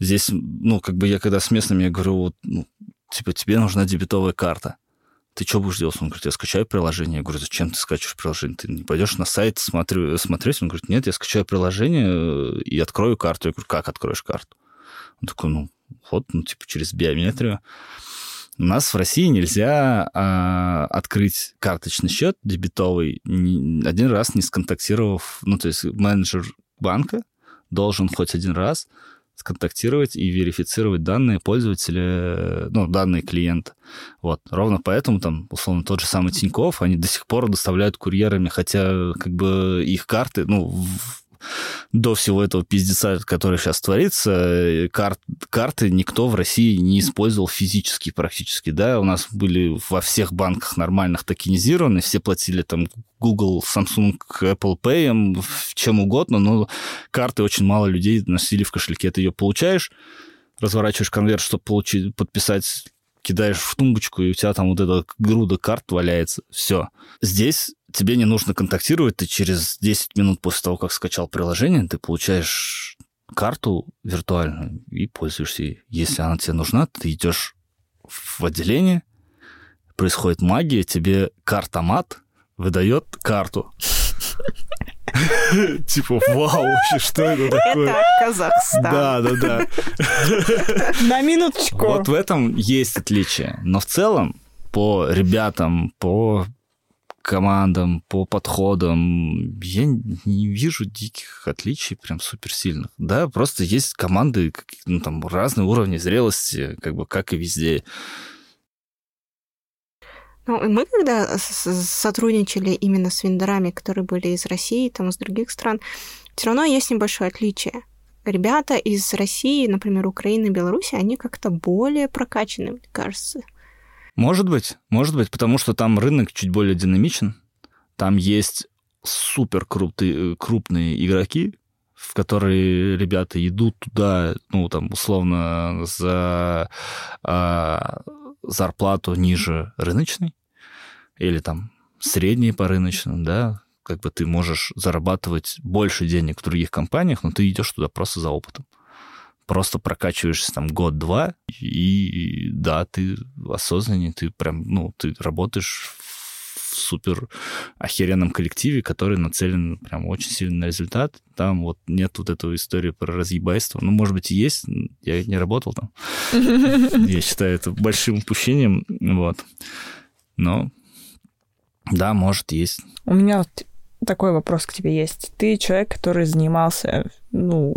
Здесь, ну, как бы я когда с местными, я говорю, вот, ну, типа, тебе нужна дебетовая карта. Ты что будешь делать? Он говорит, я скачаю приложение. Я говорю, зачем ты скачиваешь приложение? Ты не пойдешь на сайт смотрю, смотреть? Он говорит, нет, я скачаю приложение э, и открою карту. Я говорю, как откроешь карту? Он такой, ну, вот, ну, типа, через биометрию. У нас в России нельзя а, открыть карточный счет дебетовый, ни, один раз не сконтактировав, ну, то есть менеджер банка должен хоть один раз сконтактировать и верифицировать данные пользователя, ну, данные клиента. Вот. Ровно поэтому там, условно, тот же самый Тиньков, они до сих пор доставляют курьерами, хотя как бы их карты, ну, в, до всего этого пиздеца, который сейчас творится, э, карт, карты никто в России не использовал физически практически, да, у нас были во всех банках нормальных токенизированы, все платили там Google, Samsung, Apple Pay, чем угодно, но карты очень мало людей носили в кошельке. Ты ее получаешь, разворачиваешь конверт, чтобы получить, подписать кидаешь в тумбочку, и у тебя там вот эта груда карт валяется. Все. Здесь тебе не нужно контактировать, ты через 10 минут после того, как скачал приложение, ты получаешь карту виртуальную и пользуешься ей. Если она тебе нужна, ты идешь в отделение, происходит магия, тебе картомат выдает карту. Типа, вау, вообще, что это такое? Это Казахстан. Да, да, да. На минуточку. Вот в этом есть отличие. Но в целом, по ребятам, по командам, по подходам, я не вижу диких отличий прям суперсильных. Да, просто есть команды, ну, там, разные уровни зрелости, как бы, как и везде. Ну, мы когда сотрудничали именно с вендорами, которые были из России, там, из других стран, все равно есть небольшое отличие. Ребята из России, например, Украины, Беларуси, они как-то более прокачаны, мне кажется. Может быть, может быть, потому что там рынок чуть более динамичен. Там есть супер крупные, крупные игроки, в которые ребята идут туда, ну, там, условно, за а, зарплату ниже рыночной или там средней по рыночным, да, как бы ты можешь зарабатывать больше денег в других компаниях, но ты идешь туда просто за опытом. Просто прокачиваешься там год-два, и да, ты осознаннее, ты прям, ну, ты работаешь в супер охеренном коллективе, который нацелен прям очень сильно на результат. Там вот нет вот этого истории про разъебайство. Ну, может быть, и есть, я не работал там. Я считаю это большим упущением, вот. Но да, может, есть. У меня вот такой вопрос к тебе есть. Ты человек, который занимался, ну,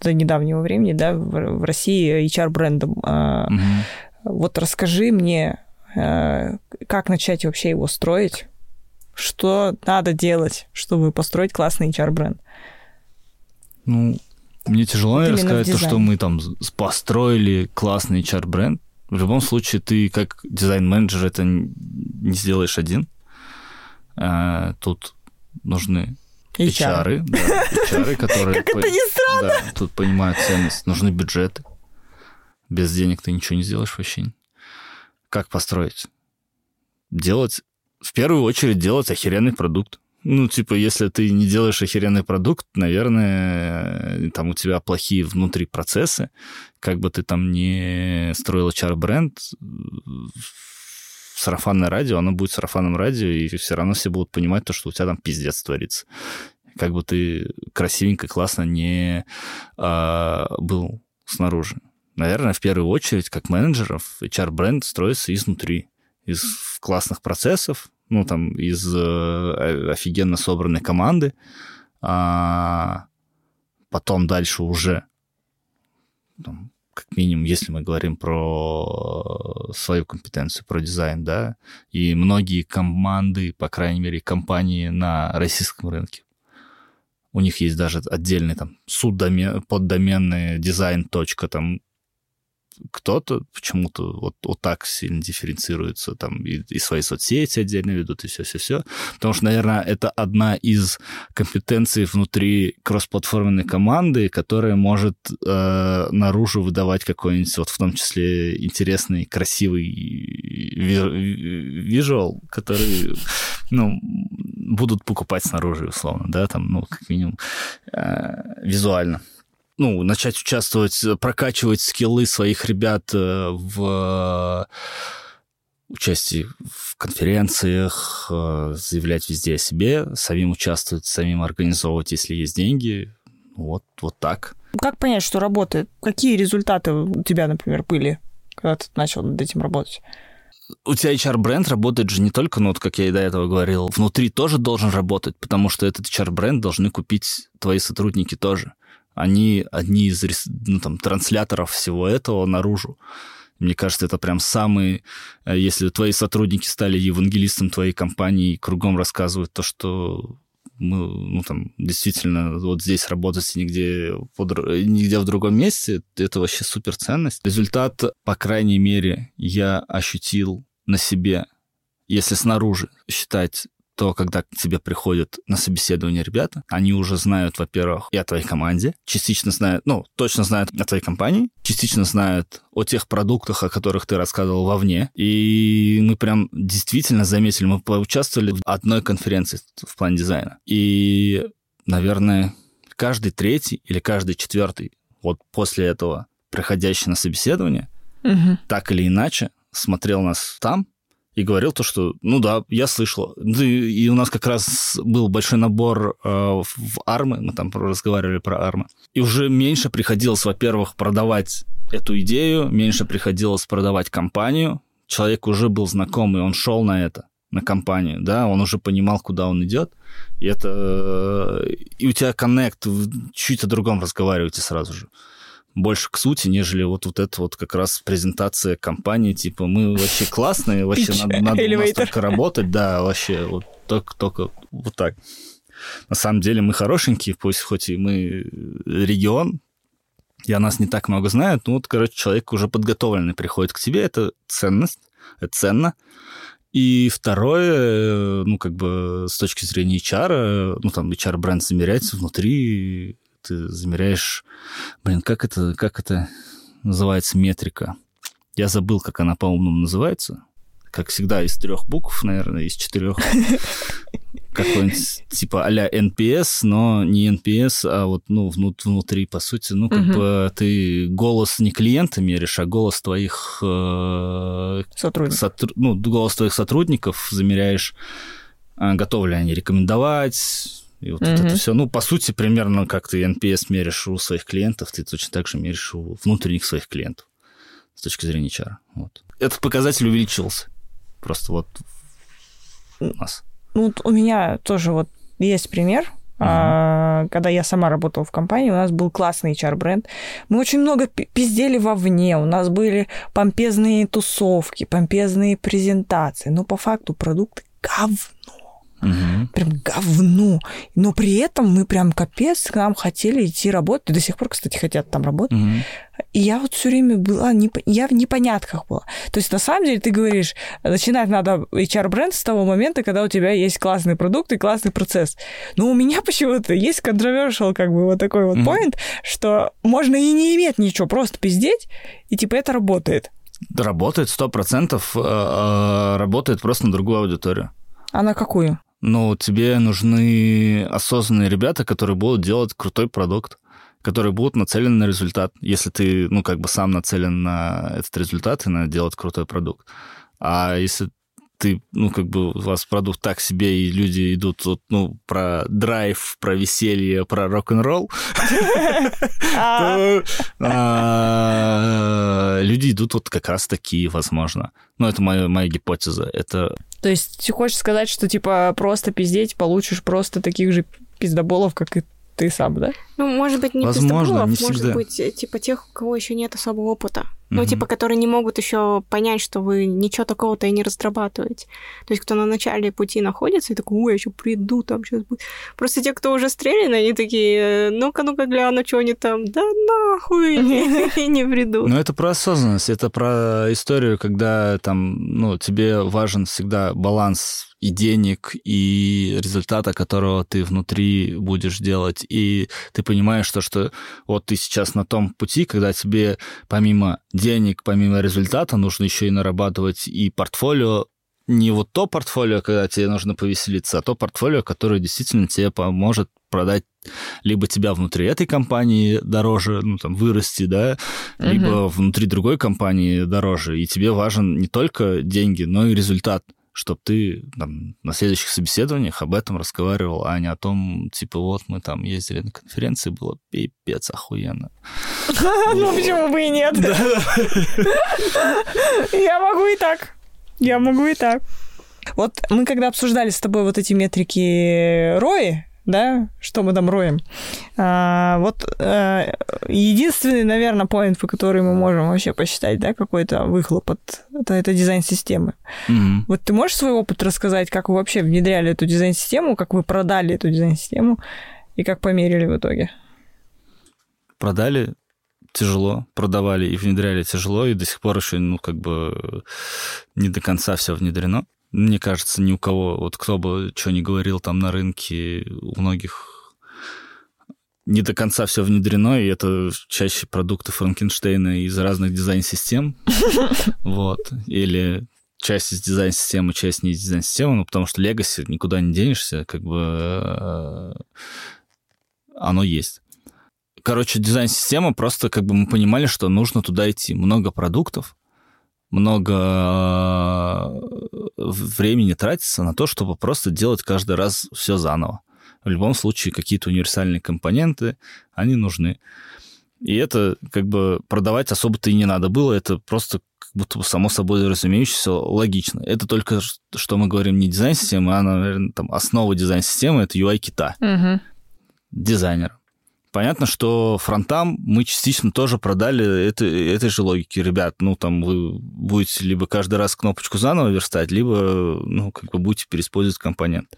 до недавнего времени, да, в, России HR-брендом. Угу. Вот расскажи мне, Э, как начать вообще его строить, что надо делать, чтобы построить классный HR-бренд? Ну, мне тяжело вот сказать то, что мы там построили классный HR-бренд. В любом случае, ты как дизайн-менеджер это не сделаешь один. А, тут нужны HR, да, HR которые... Как это не странно? Да, тут понимают ценность. Нужны бюджеты Без денег ты ничего не сделаешь вообще. Как построить? Делать, в первую очередь, делать охеренный продукт. Ну, типа, если ты не делаешь охеренный продукт, наверное, там у тебя плохие внутри процессы, как бы ты там не строил HR-бренд, сарафанное радио, оно будет сарафанным радио, и все равно все будут понимать то, что у тебя там пиздец творится. Как бы ты красивенько, классно не а, был снаружи. Наверное, в первую очередь, как менеджеров, HR-бренд строится изнутри, из классных процессов, ну, там, из э, офигенно собранной команды, а потом дальше уже там, как минимум, если мы говорим про свою компетенцию, про дизайн, да, и многие команды, по крайней мере, компании на российском рынке, у них есть даже отдельный там поддоменный дизайн точка, там кто-то почему-то вот, вот так сильно дифференцируется, там, и, и свои соцсети отдельно ведут, и все-все-все. Потому что, наверное, это одна из компетенций внутри кроссплатформенной команды, которая может э, наружу выдавать какой-нибудь, вот в том числе, интересный, красивый визуал, который, ну, будут покупать снаружи, условно, да, там, ну, как минимум, э, визуально ну, начать участвовать, прокачивать скиллы своих ребят э, в участии в конференциях, э, заявлять везде о себе, самим участвовать, самим организовывать, если есть деньги. Вот, вот так. Как понять, что работает? Какие результаты у тебя, например, были, когда ты начал над этим работать? у тебя HR-бренд работает же не только, ну, вот как я и до этого говорил, внутри тоже должен работать, потому что этот HR-бренд должны купить твои сотрудники тоже они одни из ну, там, трансляторов всего этого наружу. Мне кажется, это прям самый... Э, если твои сотрудники стали евангелистом твоей компании кругом рассказывают то, что мы, ну, там, действительно, вот здесь работать нигде, под, нигде в другом месте, это вообще суперценность. Результат, по крайней мере, я ощутил на себе, если снаружи считать то когда к тебе приходят на собеседование ребята, они уже знают, во-первых, и о твоей команде, частично знают, ну, точно знают о твоей компании, частично знают о тех продуктах, о которых ты рассказывал вовне. И мы прям действительно заметили, мы поучаствовали в одной конференции в плане дизайна. И, наверное, каждый третий или каждый четвертый вот после этого приходящий на собеседование, угу. так или иначе, смотрел нас там, и говорил то, что, ну да, я слышал. И у нас как раз был большой набор э, в армы, мы там разговаривали про армы. И уже меньше приходилось, во-первых, продавать эту идею, меньше приходилось продавать компанию. Человек уже был знакомый, он шел на это на компанию, да, он уже понимал, куда он идет, и это э, и у тебя коннект, чуть о другом разговариваете сразу же больше к сути, нежели вот, вот это вот как раз презентация компании, типа, мы вообще классные, вообще надо, надо у нас только работать, да, вообще вот только, только вот так. На самом деле мы хорошенькие, пусть хоть и мы регион, и о нас не так много знают, ну вот, короче, человек уже подготовленный приходит к тебе, это ценность, это ценно. И второе, ну, как бы с точки зрения HR, ну, там HR-бренд замеряется внутри ты замеряешь... Блин, как это, как это называется метрика? Я забыл, как она по-умному называется. Как всегда, из трех букв, наверное, из четырех. Какой-нибудь типа а-ля NPS, но не NPS, а вот ну, внутри, по сути, ну, как бы ты голос не клиента меришь, а голос твоих... Э, сотрудников. Сотр... Ну, голос твоих сотрудников замеряешь, а, готовы ли они рекомендовать, и вот mm-hmm. это все, ну, по сути, примерно как ты NPS меришь у своих клиентов, ты точно так же меришь у внутренних своих клиентов с точки зрения HR. Вот. Этот показатель увеличился. Просто вот у нас. Ну, у меня тоже вот есть пример. Uh-huh. когда я сама работала в компании, у нас был классный HR-бренд. Мы очень много пиздели вовне, у нас были помпезные тусовки, помпезные презентации, но по факту продукт говно Угу. Прям говно. Но при этом мы прям капец к нам хотели идти работать. До сих пор, кстати, хотят там работать. Угу. И я вот все время была, не, я в непонятках была. То есть, на самом деле, ты говоришь, начинать надо HR-бренд с того момента, когда у тебя есть классный продукт и классный процесс. Но у меня почему-то есть controversial, как бы, вот такой вот point, mm что можно и не иметь ничего, просто пиздеть, и типа это работает. Работает, сто процентов, э, э, работает просто на другую аудиторию. А на какую? Ну, тебе нужны осознанные ребята, которые будут делать крутой продукт которые будут нацелены на результат, если ты, ну, как бы сам нацелен на этот результат и на делать крутой продукт. А если ты, ну, как бы у вас продукт так себе, и люди идут вот, ну, про драйв, про веселье, про рок-н-ролл, а, люди идут вот как раз такие, возможно. Ну, это моя гипотеза. Это... То есть ты хочешь сказать, что, типа, просто пиздеть получишь просто таких же пиздоболов, как и ты сам, да? Ну, может быть, не Возможно, не может всегда. быть, э, типа тех, у кого еще нет особого опыта. Ну, типа, которые не могут еще понять, что вы ничего такого-то и не разрабатываете. То есть, кто на начале пути находится и такой, ой, я еще приду, там сейчас будет. Просто те, кто уже стреляны, они такие, ну-ка, ну-ка, гляну, что они там, да нахуй, и не придут. Ну, это про осознанность, это про историю, когда там, ну, тебе важен всегда баланс и денег, и результата, которого ты внутри будешь делать. И ты понимаешь, что, что вот ты сейчас на том пути, когда тебе помимо денег, помимо результата, нужно еще и нарабатывать и портфолио, не вот то портфолио, когда тебе нужно повеселиться, а то портфолио, которое действительно тебе поможет продать либо тебя внутри этой компании дороже, ну, там, вырасти, да, угу. либо внутри другой компании дороже. И тебе важен не только деньги, но и результат чтобы ты там, на следующих собеседованиях об этом разговаривал, а не о том, типа, вот мы там ездили на конференции, было пипец охуенно. Ну, почему бы и нет? Я могу и так. Я могу и так. Вот мы когда обсуждали с тобой вот эти метрики Рои, да, что мы там роем. А, вот а, единственный, наверное, поинт, по который мы можем вообще посчитать, да, какой-то выхлоп от это, это дизайн системы. Mm-hmm. Вот ты можешь свой опыт рассказать, как вы вообще внедряли эту дизайн-систему, как вы продали эту дизайн-систему и как померили в итоге? Продали тяжело, продавали и внедряли тяжело, и до сих пор еще, ну, как бы не до конца все внедрено. Мне кажется, ни у кого, вот кто бы что ни говорил там на рынке, у многих не до конца все внедрено, и это чаще продукты Франкенштейна из разных дизайн-систем. Вот. Или часть из дизайн-системы, часть не из дизайн-системы, ну, потому что Legacy никуда не денешься, как бы э, оно есть. Короче, дизайн-система просто как бы мы понимали, что нужно туда идти. Много продуктов, много э, времени тратится на то, чтобы просто делать каждый раз все заново. В любом случае, какие-то универсальные компоненты, они нужны. И это как бы продавать особо-то и не надо было, это просто как будто бы само собой разумеющееся логично. Это только, что мы говорим, не дизайн-система, а, наверное, там основа дизайн-системы — это UI-кита, угу. дизайнера. Понятно, что фронтам мы частично тоже продали это, этой же логики. Ребят, ну, там вы будете либо каждый раз кнопочку заново верстать, либо, ну, как бы будете переиспользовать компонент.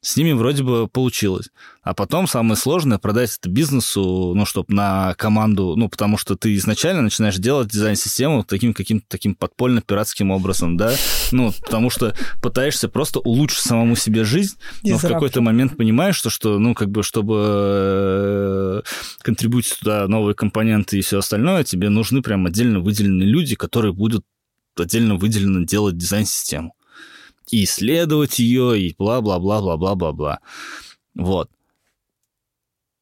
С ними вроде бы получилось. А потом самое сложное продать это бизнесу, ну, чтобы на команду, ну, потому что ты изначально начинаешь делать дизайн-систему таким каким-то таким подпольно-пиратским образом, да, ну, потому что пытаешься просто улучшить самому себе жизнь, но в какой-то момент понимаешь, что, что ну, как бы, чтобы контрибутить туда новые компоненты и все остальное, тебе нужны прям отдельно выделенные люди, которые будут отдельно выделенно делать дизайн-систему. И исследовать ее, и бла-бла-бла-бла-бла-бла-бла. Вот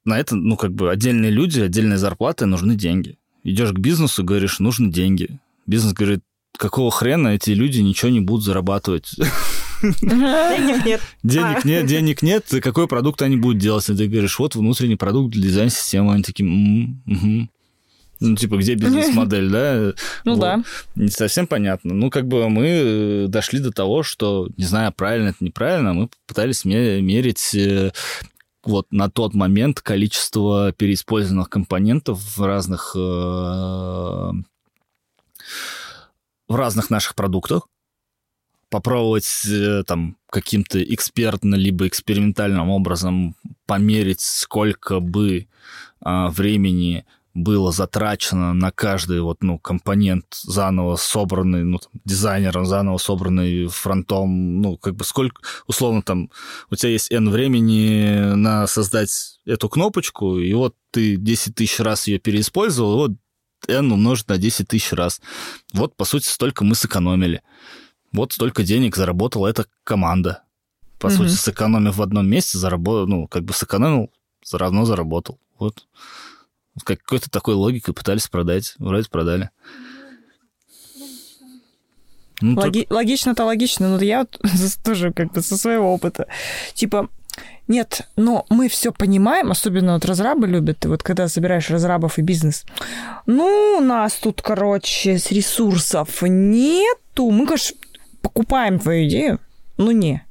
на это, ну, как бы отдельные люди, отдельные зарплаты, нужны деньги. Идешь к бизнесу, говоришь, нужны деньги. Бизнес говорит, какого хрена эти люди ничего не будут зарабатывать? Денег нет. Денег нет, денег нет. Какой продукт они будут делать? Ты говоришь, вот внутренний продукт для дизайн-системы. Они такие, ну, типа, где бизнес-модель, да? Ну вот. да. Не совсем понятно. Ну, как бы мы э, дошли до того, что, не знаю, правильно это неправильно, мы пытались мерить э, вот на тот момент количество переиспользованных компонентов в разных э, в разных наших продуктах попробовать э, там каким-то экспертно либо экспериментальным образом померить, сколько бы а, времени было затрачено на каждый вот, ну, компонент заново собранный, ну, там, дизайнером заново собранный фронтом, ну, как бы сколько, условно, там, у тебя есть N времени на создать эту кнопочку, и вот ты 10 тысяч раз ее переиспользовал, и вот N умножить на 10 тысяч раз. Вот, по сути, столько мы сэкономили. Вот столько денег заработала эта команда. По mm-hmm. сути, сэкономив в одном месте, заработал, ну, как бы сэкономил, равно заработал. Вот. Какой-то такой логикой пытались продать. Вроде продали. Ну, Логи- только... Логично-то логично, но я вот тоже как бы со своего опыта. Типа, нет, но мы все понимаем, особенно вот разрабы любят, ты вот когда собираешь разрабов и бизнес. Ну, у нас тут, короче, с ресурсов нету. Мы, конечно, покупаем твою идею, ну не.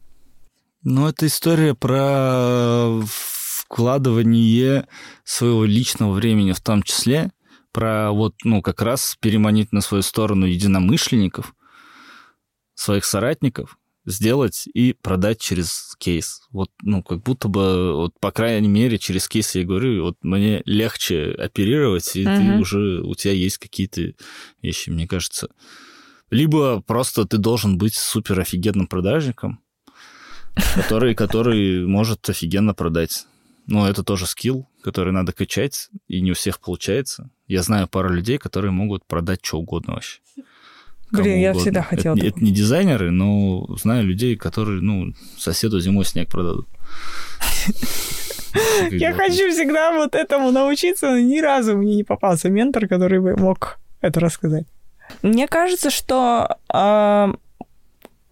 Ну, это история про вкладывание своего личного времени в том числе, про вот, ну, как раз переманить на свою сторону единомышленников, своих соратников, сделать и продать через кейс. Вот, ну, как будто бы, вот, по крайней мере, через кейс я говорю, вот мне легче оперировать, и uh-huh. ты уже, у тебя есть какие-то вещи, мне кажется. Либо просто ты должен быть супер офигенным продажником, который, который может офигенно продать. Но это тоже скилл, который надо качать, и не у всех получается. Я знаю пару людей, которые могут продать что угодно вообще. Блин, я всегда хотела. Это, это не дизайнеры, но знаю людей, которые, ну, соседу зимой снег продадут. Я хочу всегда вот этому научиться, но ни разу мне не попался ментор, который бы мог это рассказать. Мне кажется, что э,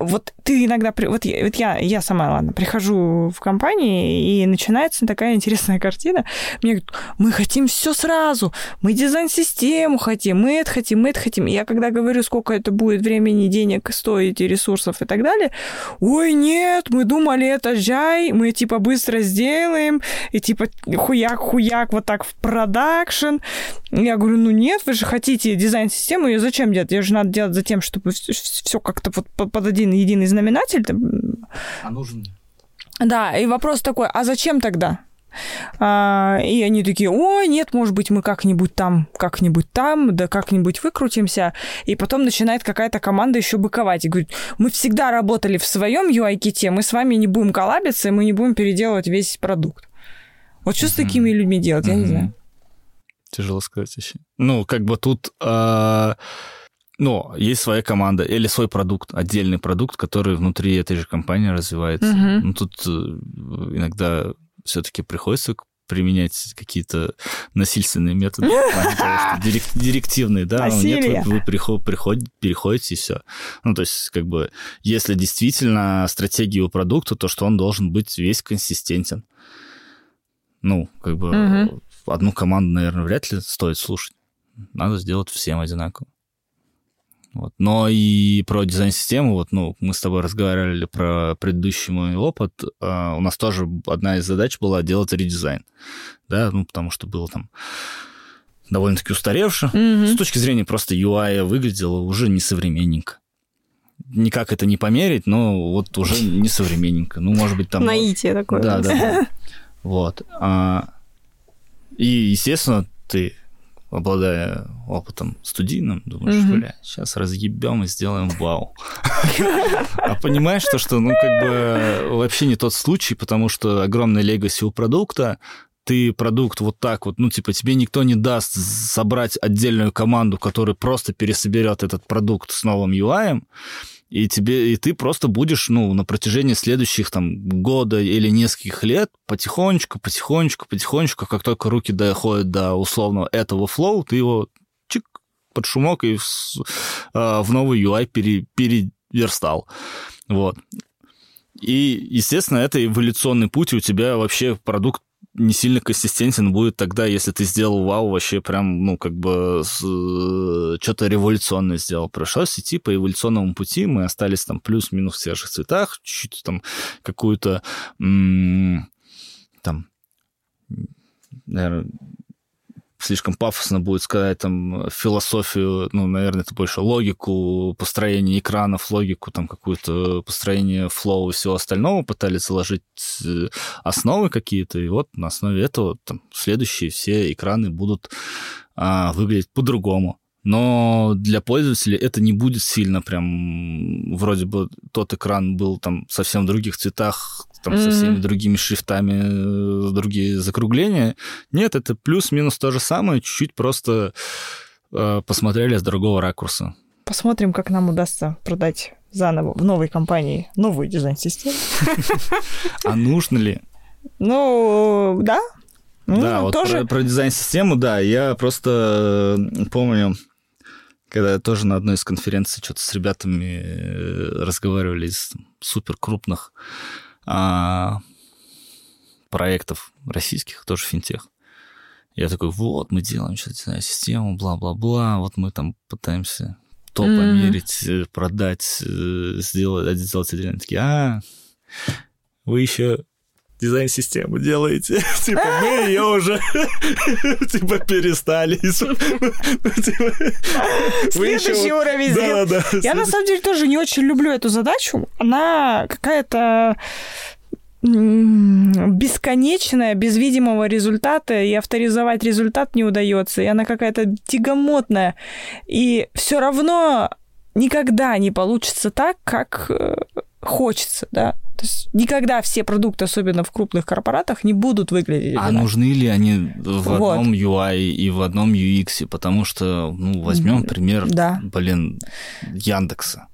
вот ты иногда, вот, я, вот я, я сама, ладно, прихожу в компании, и начинается такая интересная картина. Мне говорят, мы хотим все сразу, мы дизайн-систему хотим, мы это хотим, мы это хотим. И я когда говорю, сколько это будет времени, денег стоить, и ресурсов и так далее, ой, нет, мы думали, это жай, мы типа быстро сделаем, и типа хуяк-хуяк вот так в продакшн. Я говорю, ну нет, вы же хотите дизайн-систему, ее зачем делать? Ее же надо делать за тем, чтобы все как-то вот под один единый знаменатель. А нужен? Да, и вопрос такой, а зачем тогда? А, и они такие, ой, нет, может быть, мы как-нибудь там, как-нибудь там, да как-нибудь выкрутимся. И потом начинает какая-то команда еще быковать. И говорит, мы всегда работали в своем UI-ките, мы с вами не будем коллабиться, и мы не будем переделывать весь продукт. Вот что с такими людьми делать, я не знаю. Тяжело сказать еще. Ну, как бы тут... А, но есть своя команда или свой продукт, отдельный продукт, который внутри этой же компании развивается. Угу. Ну, тут э, иногда все-таки приходится применять какие-то насильственные методы, директивные, да, но нет, вы, переходите и все. Ну, то есть, как бы, если действительно стратегия у продукта, то что он должен быть весь консистентен. Ну, как бы, одну команду, наверное, вряд ли стоит слушать. Надо сделать всем одинаково. Вот. Но и про дизайн-систему, вот, ну, мы с тобой разговаривали про предыдущий мой опыт, а, у нас тоже одна из задач была делать редизайн, да, ну, потому что было там довольно-таки устаревше. Mm-hmm. С точки зрения просто UI выглядело уже несовременненько. Никак это не померить, но вот уже несовременненько. Ну, может быть, там... Наитие такое. Да, да, да. Вот. А, и, естественно, ты обладая опытом студийным, думаешь, mm-hmm. бля, сейчас разъебем и сделаем вау. А понимаешь, что, что, ну, как бы вообще не тот случай, потому что огромный легаси у продукта, ты продукт вот так вот, ну, типа, тебе никто не даст собрать отдельную команду, которая просто пересоберет этот продукт с новым UI, и тебе и ты просто будешь ну на протяжении следующих там года или нескольких лет потихонечку потихонечку потихонечку как только руки доходят до условного этого флоу ты его чик под шумок и в, э, в новый UI пере, переверстал. Вот. И, естественно, это эволюционный путь, и у тебя вообще продукт не сильно консистентен будет тогда, если ты сделал вау, вообще прям, ну, как бы э, что-то революционное сделал. Пришлось идти по эволюционному пути, мы остались там плюс-минус в же цветах, чуть-чуть там какую-то там, наверное, слишком пафосно будет сказать там философию, ну, наверное, это больше логику построения экранов, логику там какую-то построение флоу и всего остального пытались заложить э, основы какие-то, и вот на основе этого там следующие все экраны будут а, выглядеть по-другому. Но для пользователя это не будет сильно прям... Вроде бы тот экран был там совсем в других цветах, там mm-hmm. со всеми другими шрифтами, э, другие закругления. Нет, это плюс-минус то же самое, чуть-чуть просто э, посмотрели с другого ракурса. Посмотрим, как нам удастся продать заново в новой компании новую дизайн-систему. А нужно ли? Ну, да. Ну, да, вот про, дизайн-систему, да, я просто э, помню, когда тоже на одной из конференций что-то с ребятами разговаривали из супер крупных а, проектов российских, тоже финтех. Я такой, вот, мы делаем сейчас систему, бла-бла-бла, вот мы там пытаемся то mm-hmm. померить, э, продать, э, сделать, сделать отдельно. Такие, а, вы еще дизайн-систему делаете. типа, мы ее уже типа перестали. Следующий уровень да, да, Я на самом деле тоже не очень люблю эту задачу. Она какая-то бесконечная, без видимого результата, и авторизовать результат не удается, и она какая-то тягомотная. И все равно никогда не получится так, как э, хочется, да. То есть никогда все продукты, особенно в крупных корпоратах, не будут выглядеть. А нужны ли они в вот. одном UI и в одном UX? Потому что, ну, возьмем пример, да. блин, Яндекса.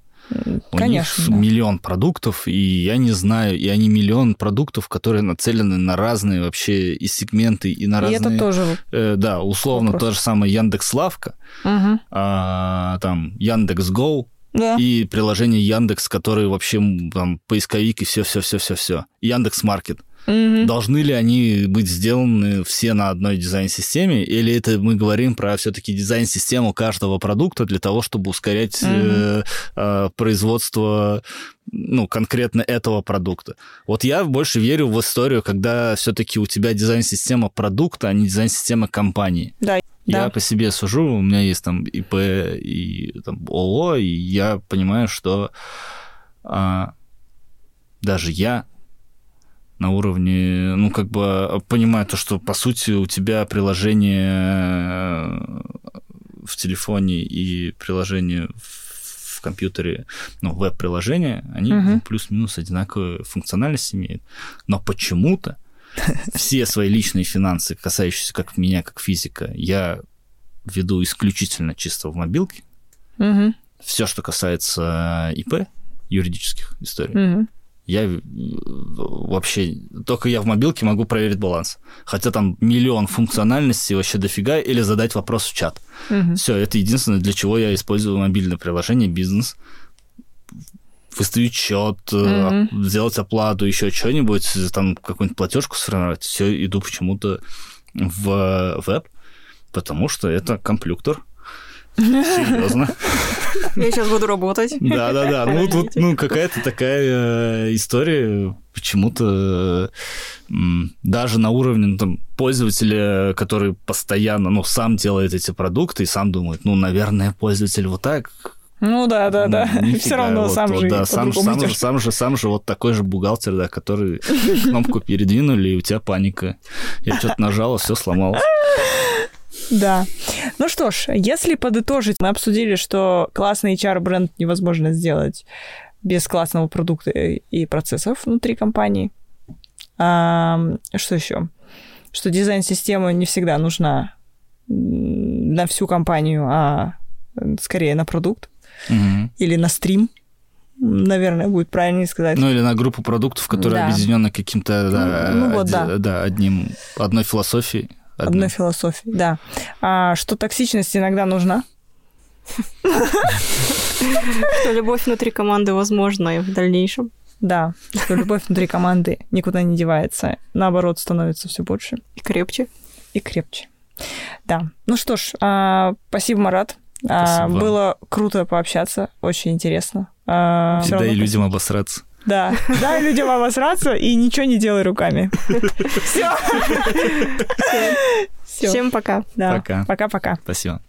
У Конечно, них да. миллион продуктов, и я не знаю, и они миллион продуктов, которые нацелены на разные вообще и сегменты, и на и разные... это тоже э, Да, условно, вопрос. то же самое Яндекс Лавка, угу. а, там Яндекс Go, да. и приложение Яндекс, которые вообще там поисковик и все, все, все, все, все. Яндекс Маркет. Угу. Должны ли они быть сделаны все на одной дизайн-системе, или это мы говорим про все-таки дизайн-систему каждого продукта для того, чтобы ускорять угу. э, э, производство ну, конкретно этого продукта. Вот я больше верю в историю, когда все-таки у тебя дизайн-система продукта, а не дизайн-система компании. Да. Я да. по себе сужу, у меня есть там ИП и там ООО, и я понимаю, что а, даже я на уровне, ну, как бы понимаю то, что, по сути, у тебя приложение э, в телефоне и приложение в компьютере, ну, веб-приложения, они угу. плюс-минус одинаковые функциональность имеют. Но почему-то все свои личные финансы, касающиеся как меня, как физика, я веду исключительно чисто в мобилке. Угу. Все, что касается ИП, юридических историй, угу. я э, вообще... Только я в мобилке могу проверить баланс. Хотя там миллион функциональностей вообще дофига, или задать вопрос в чат. Угу. Все, это единственное, для чего я использую мобильное приложение бизнес выставить счет, mm-hmm. сделать оплату, еще что-нибудь, там какую-нибудь платежку сформировать, все иду почему-то в веб, потому что это комплюктор. Серьезно. Я сейчас буду работать. Да, да, да. Ну, тут ну, какая-то такая э, история почему-то даже на уровне ну, там, пользователя, который постоянно, ну, сам делает эти продукты и сам думает, ну, наверное, пользователь вот так ну да, да, да. Нифига, Все равно вот, сам вот, же. Да, сам, сам, же, сам же, сам же вот такой же бухгалтер, да, который кнопку передвинули, и у тебя паника. Я что-то нажала, все сломалось. Да. Ну что ж, если подытожить, мы обсудили, что классный HR-бренд невозможно сделать без классного продукта и процессов внутри компании. А, что еще? Что дизайн-система не всегда нужна на всю компанию, а скорее на продукт угу. или на стрим, наверное, будет правильнее сказать. Ну, или на группу продуктов, которые да. объединены каким-то да, ну, вот, од... да. Да, одним, одной философией. Одной, одной философией, да. А что токсичность иногда нужна? Что любовь внутри команды возможна и в дальнейшем. Да, что любовь внутри команды никуда не девается. Наоборот, становится все больше. И крепче. И крепче. Да. Ну что ж, а, спасибо, Марат. А, было круто пообщаться, очень интересно. А, да и людям обосраться. Да, дай людям обосраться и ничего не делай руками. Все. Все. Всем пока. Да. Пока. Пока-пока. Спасибо.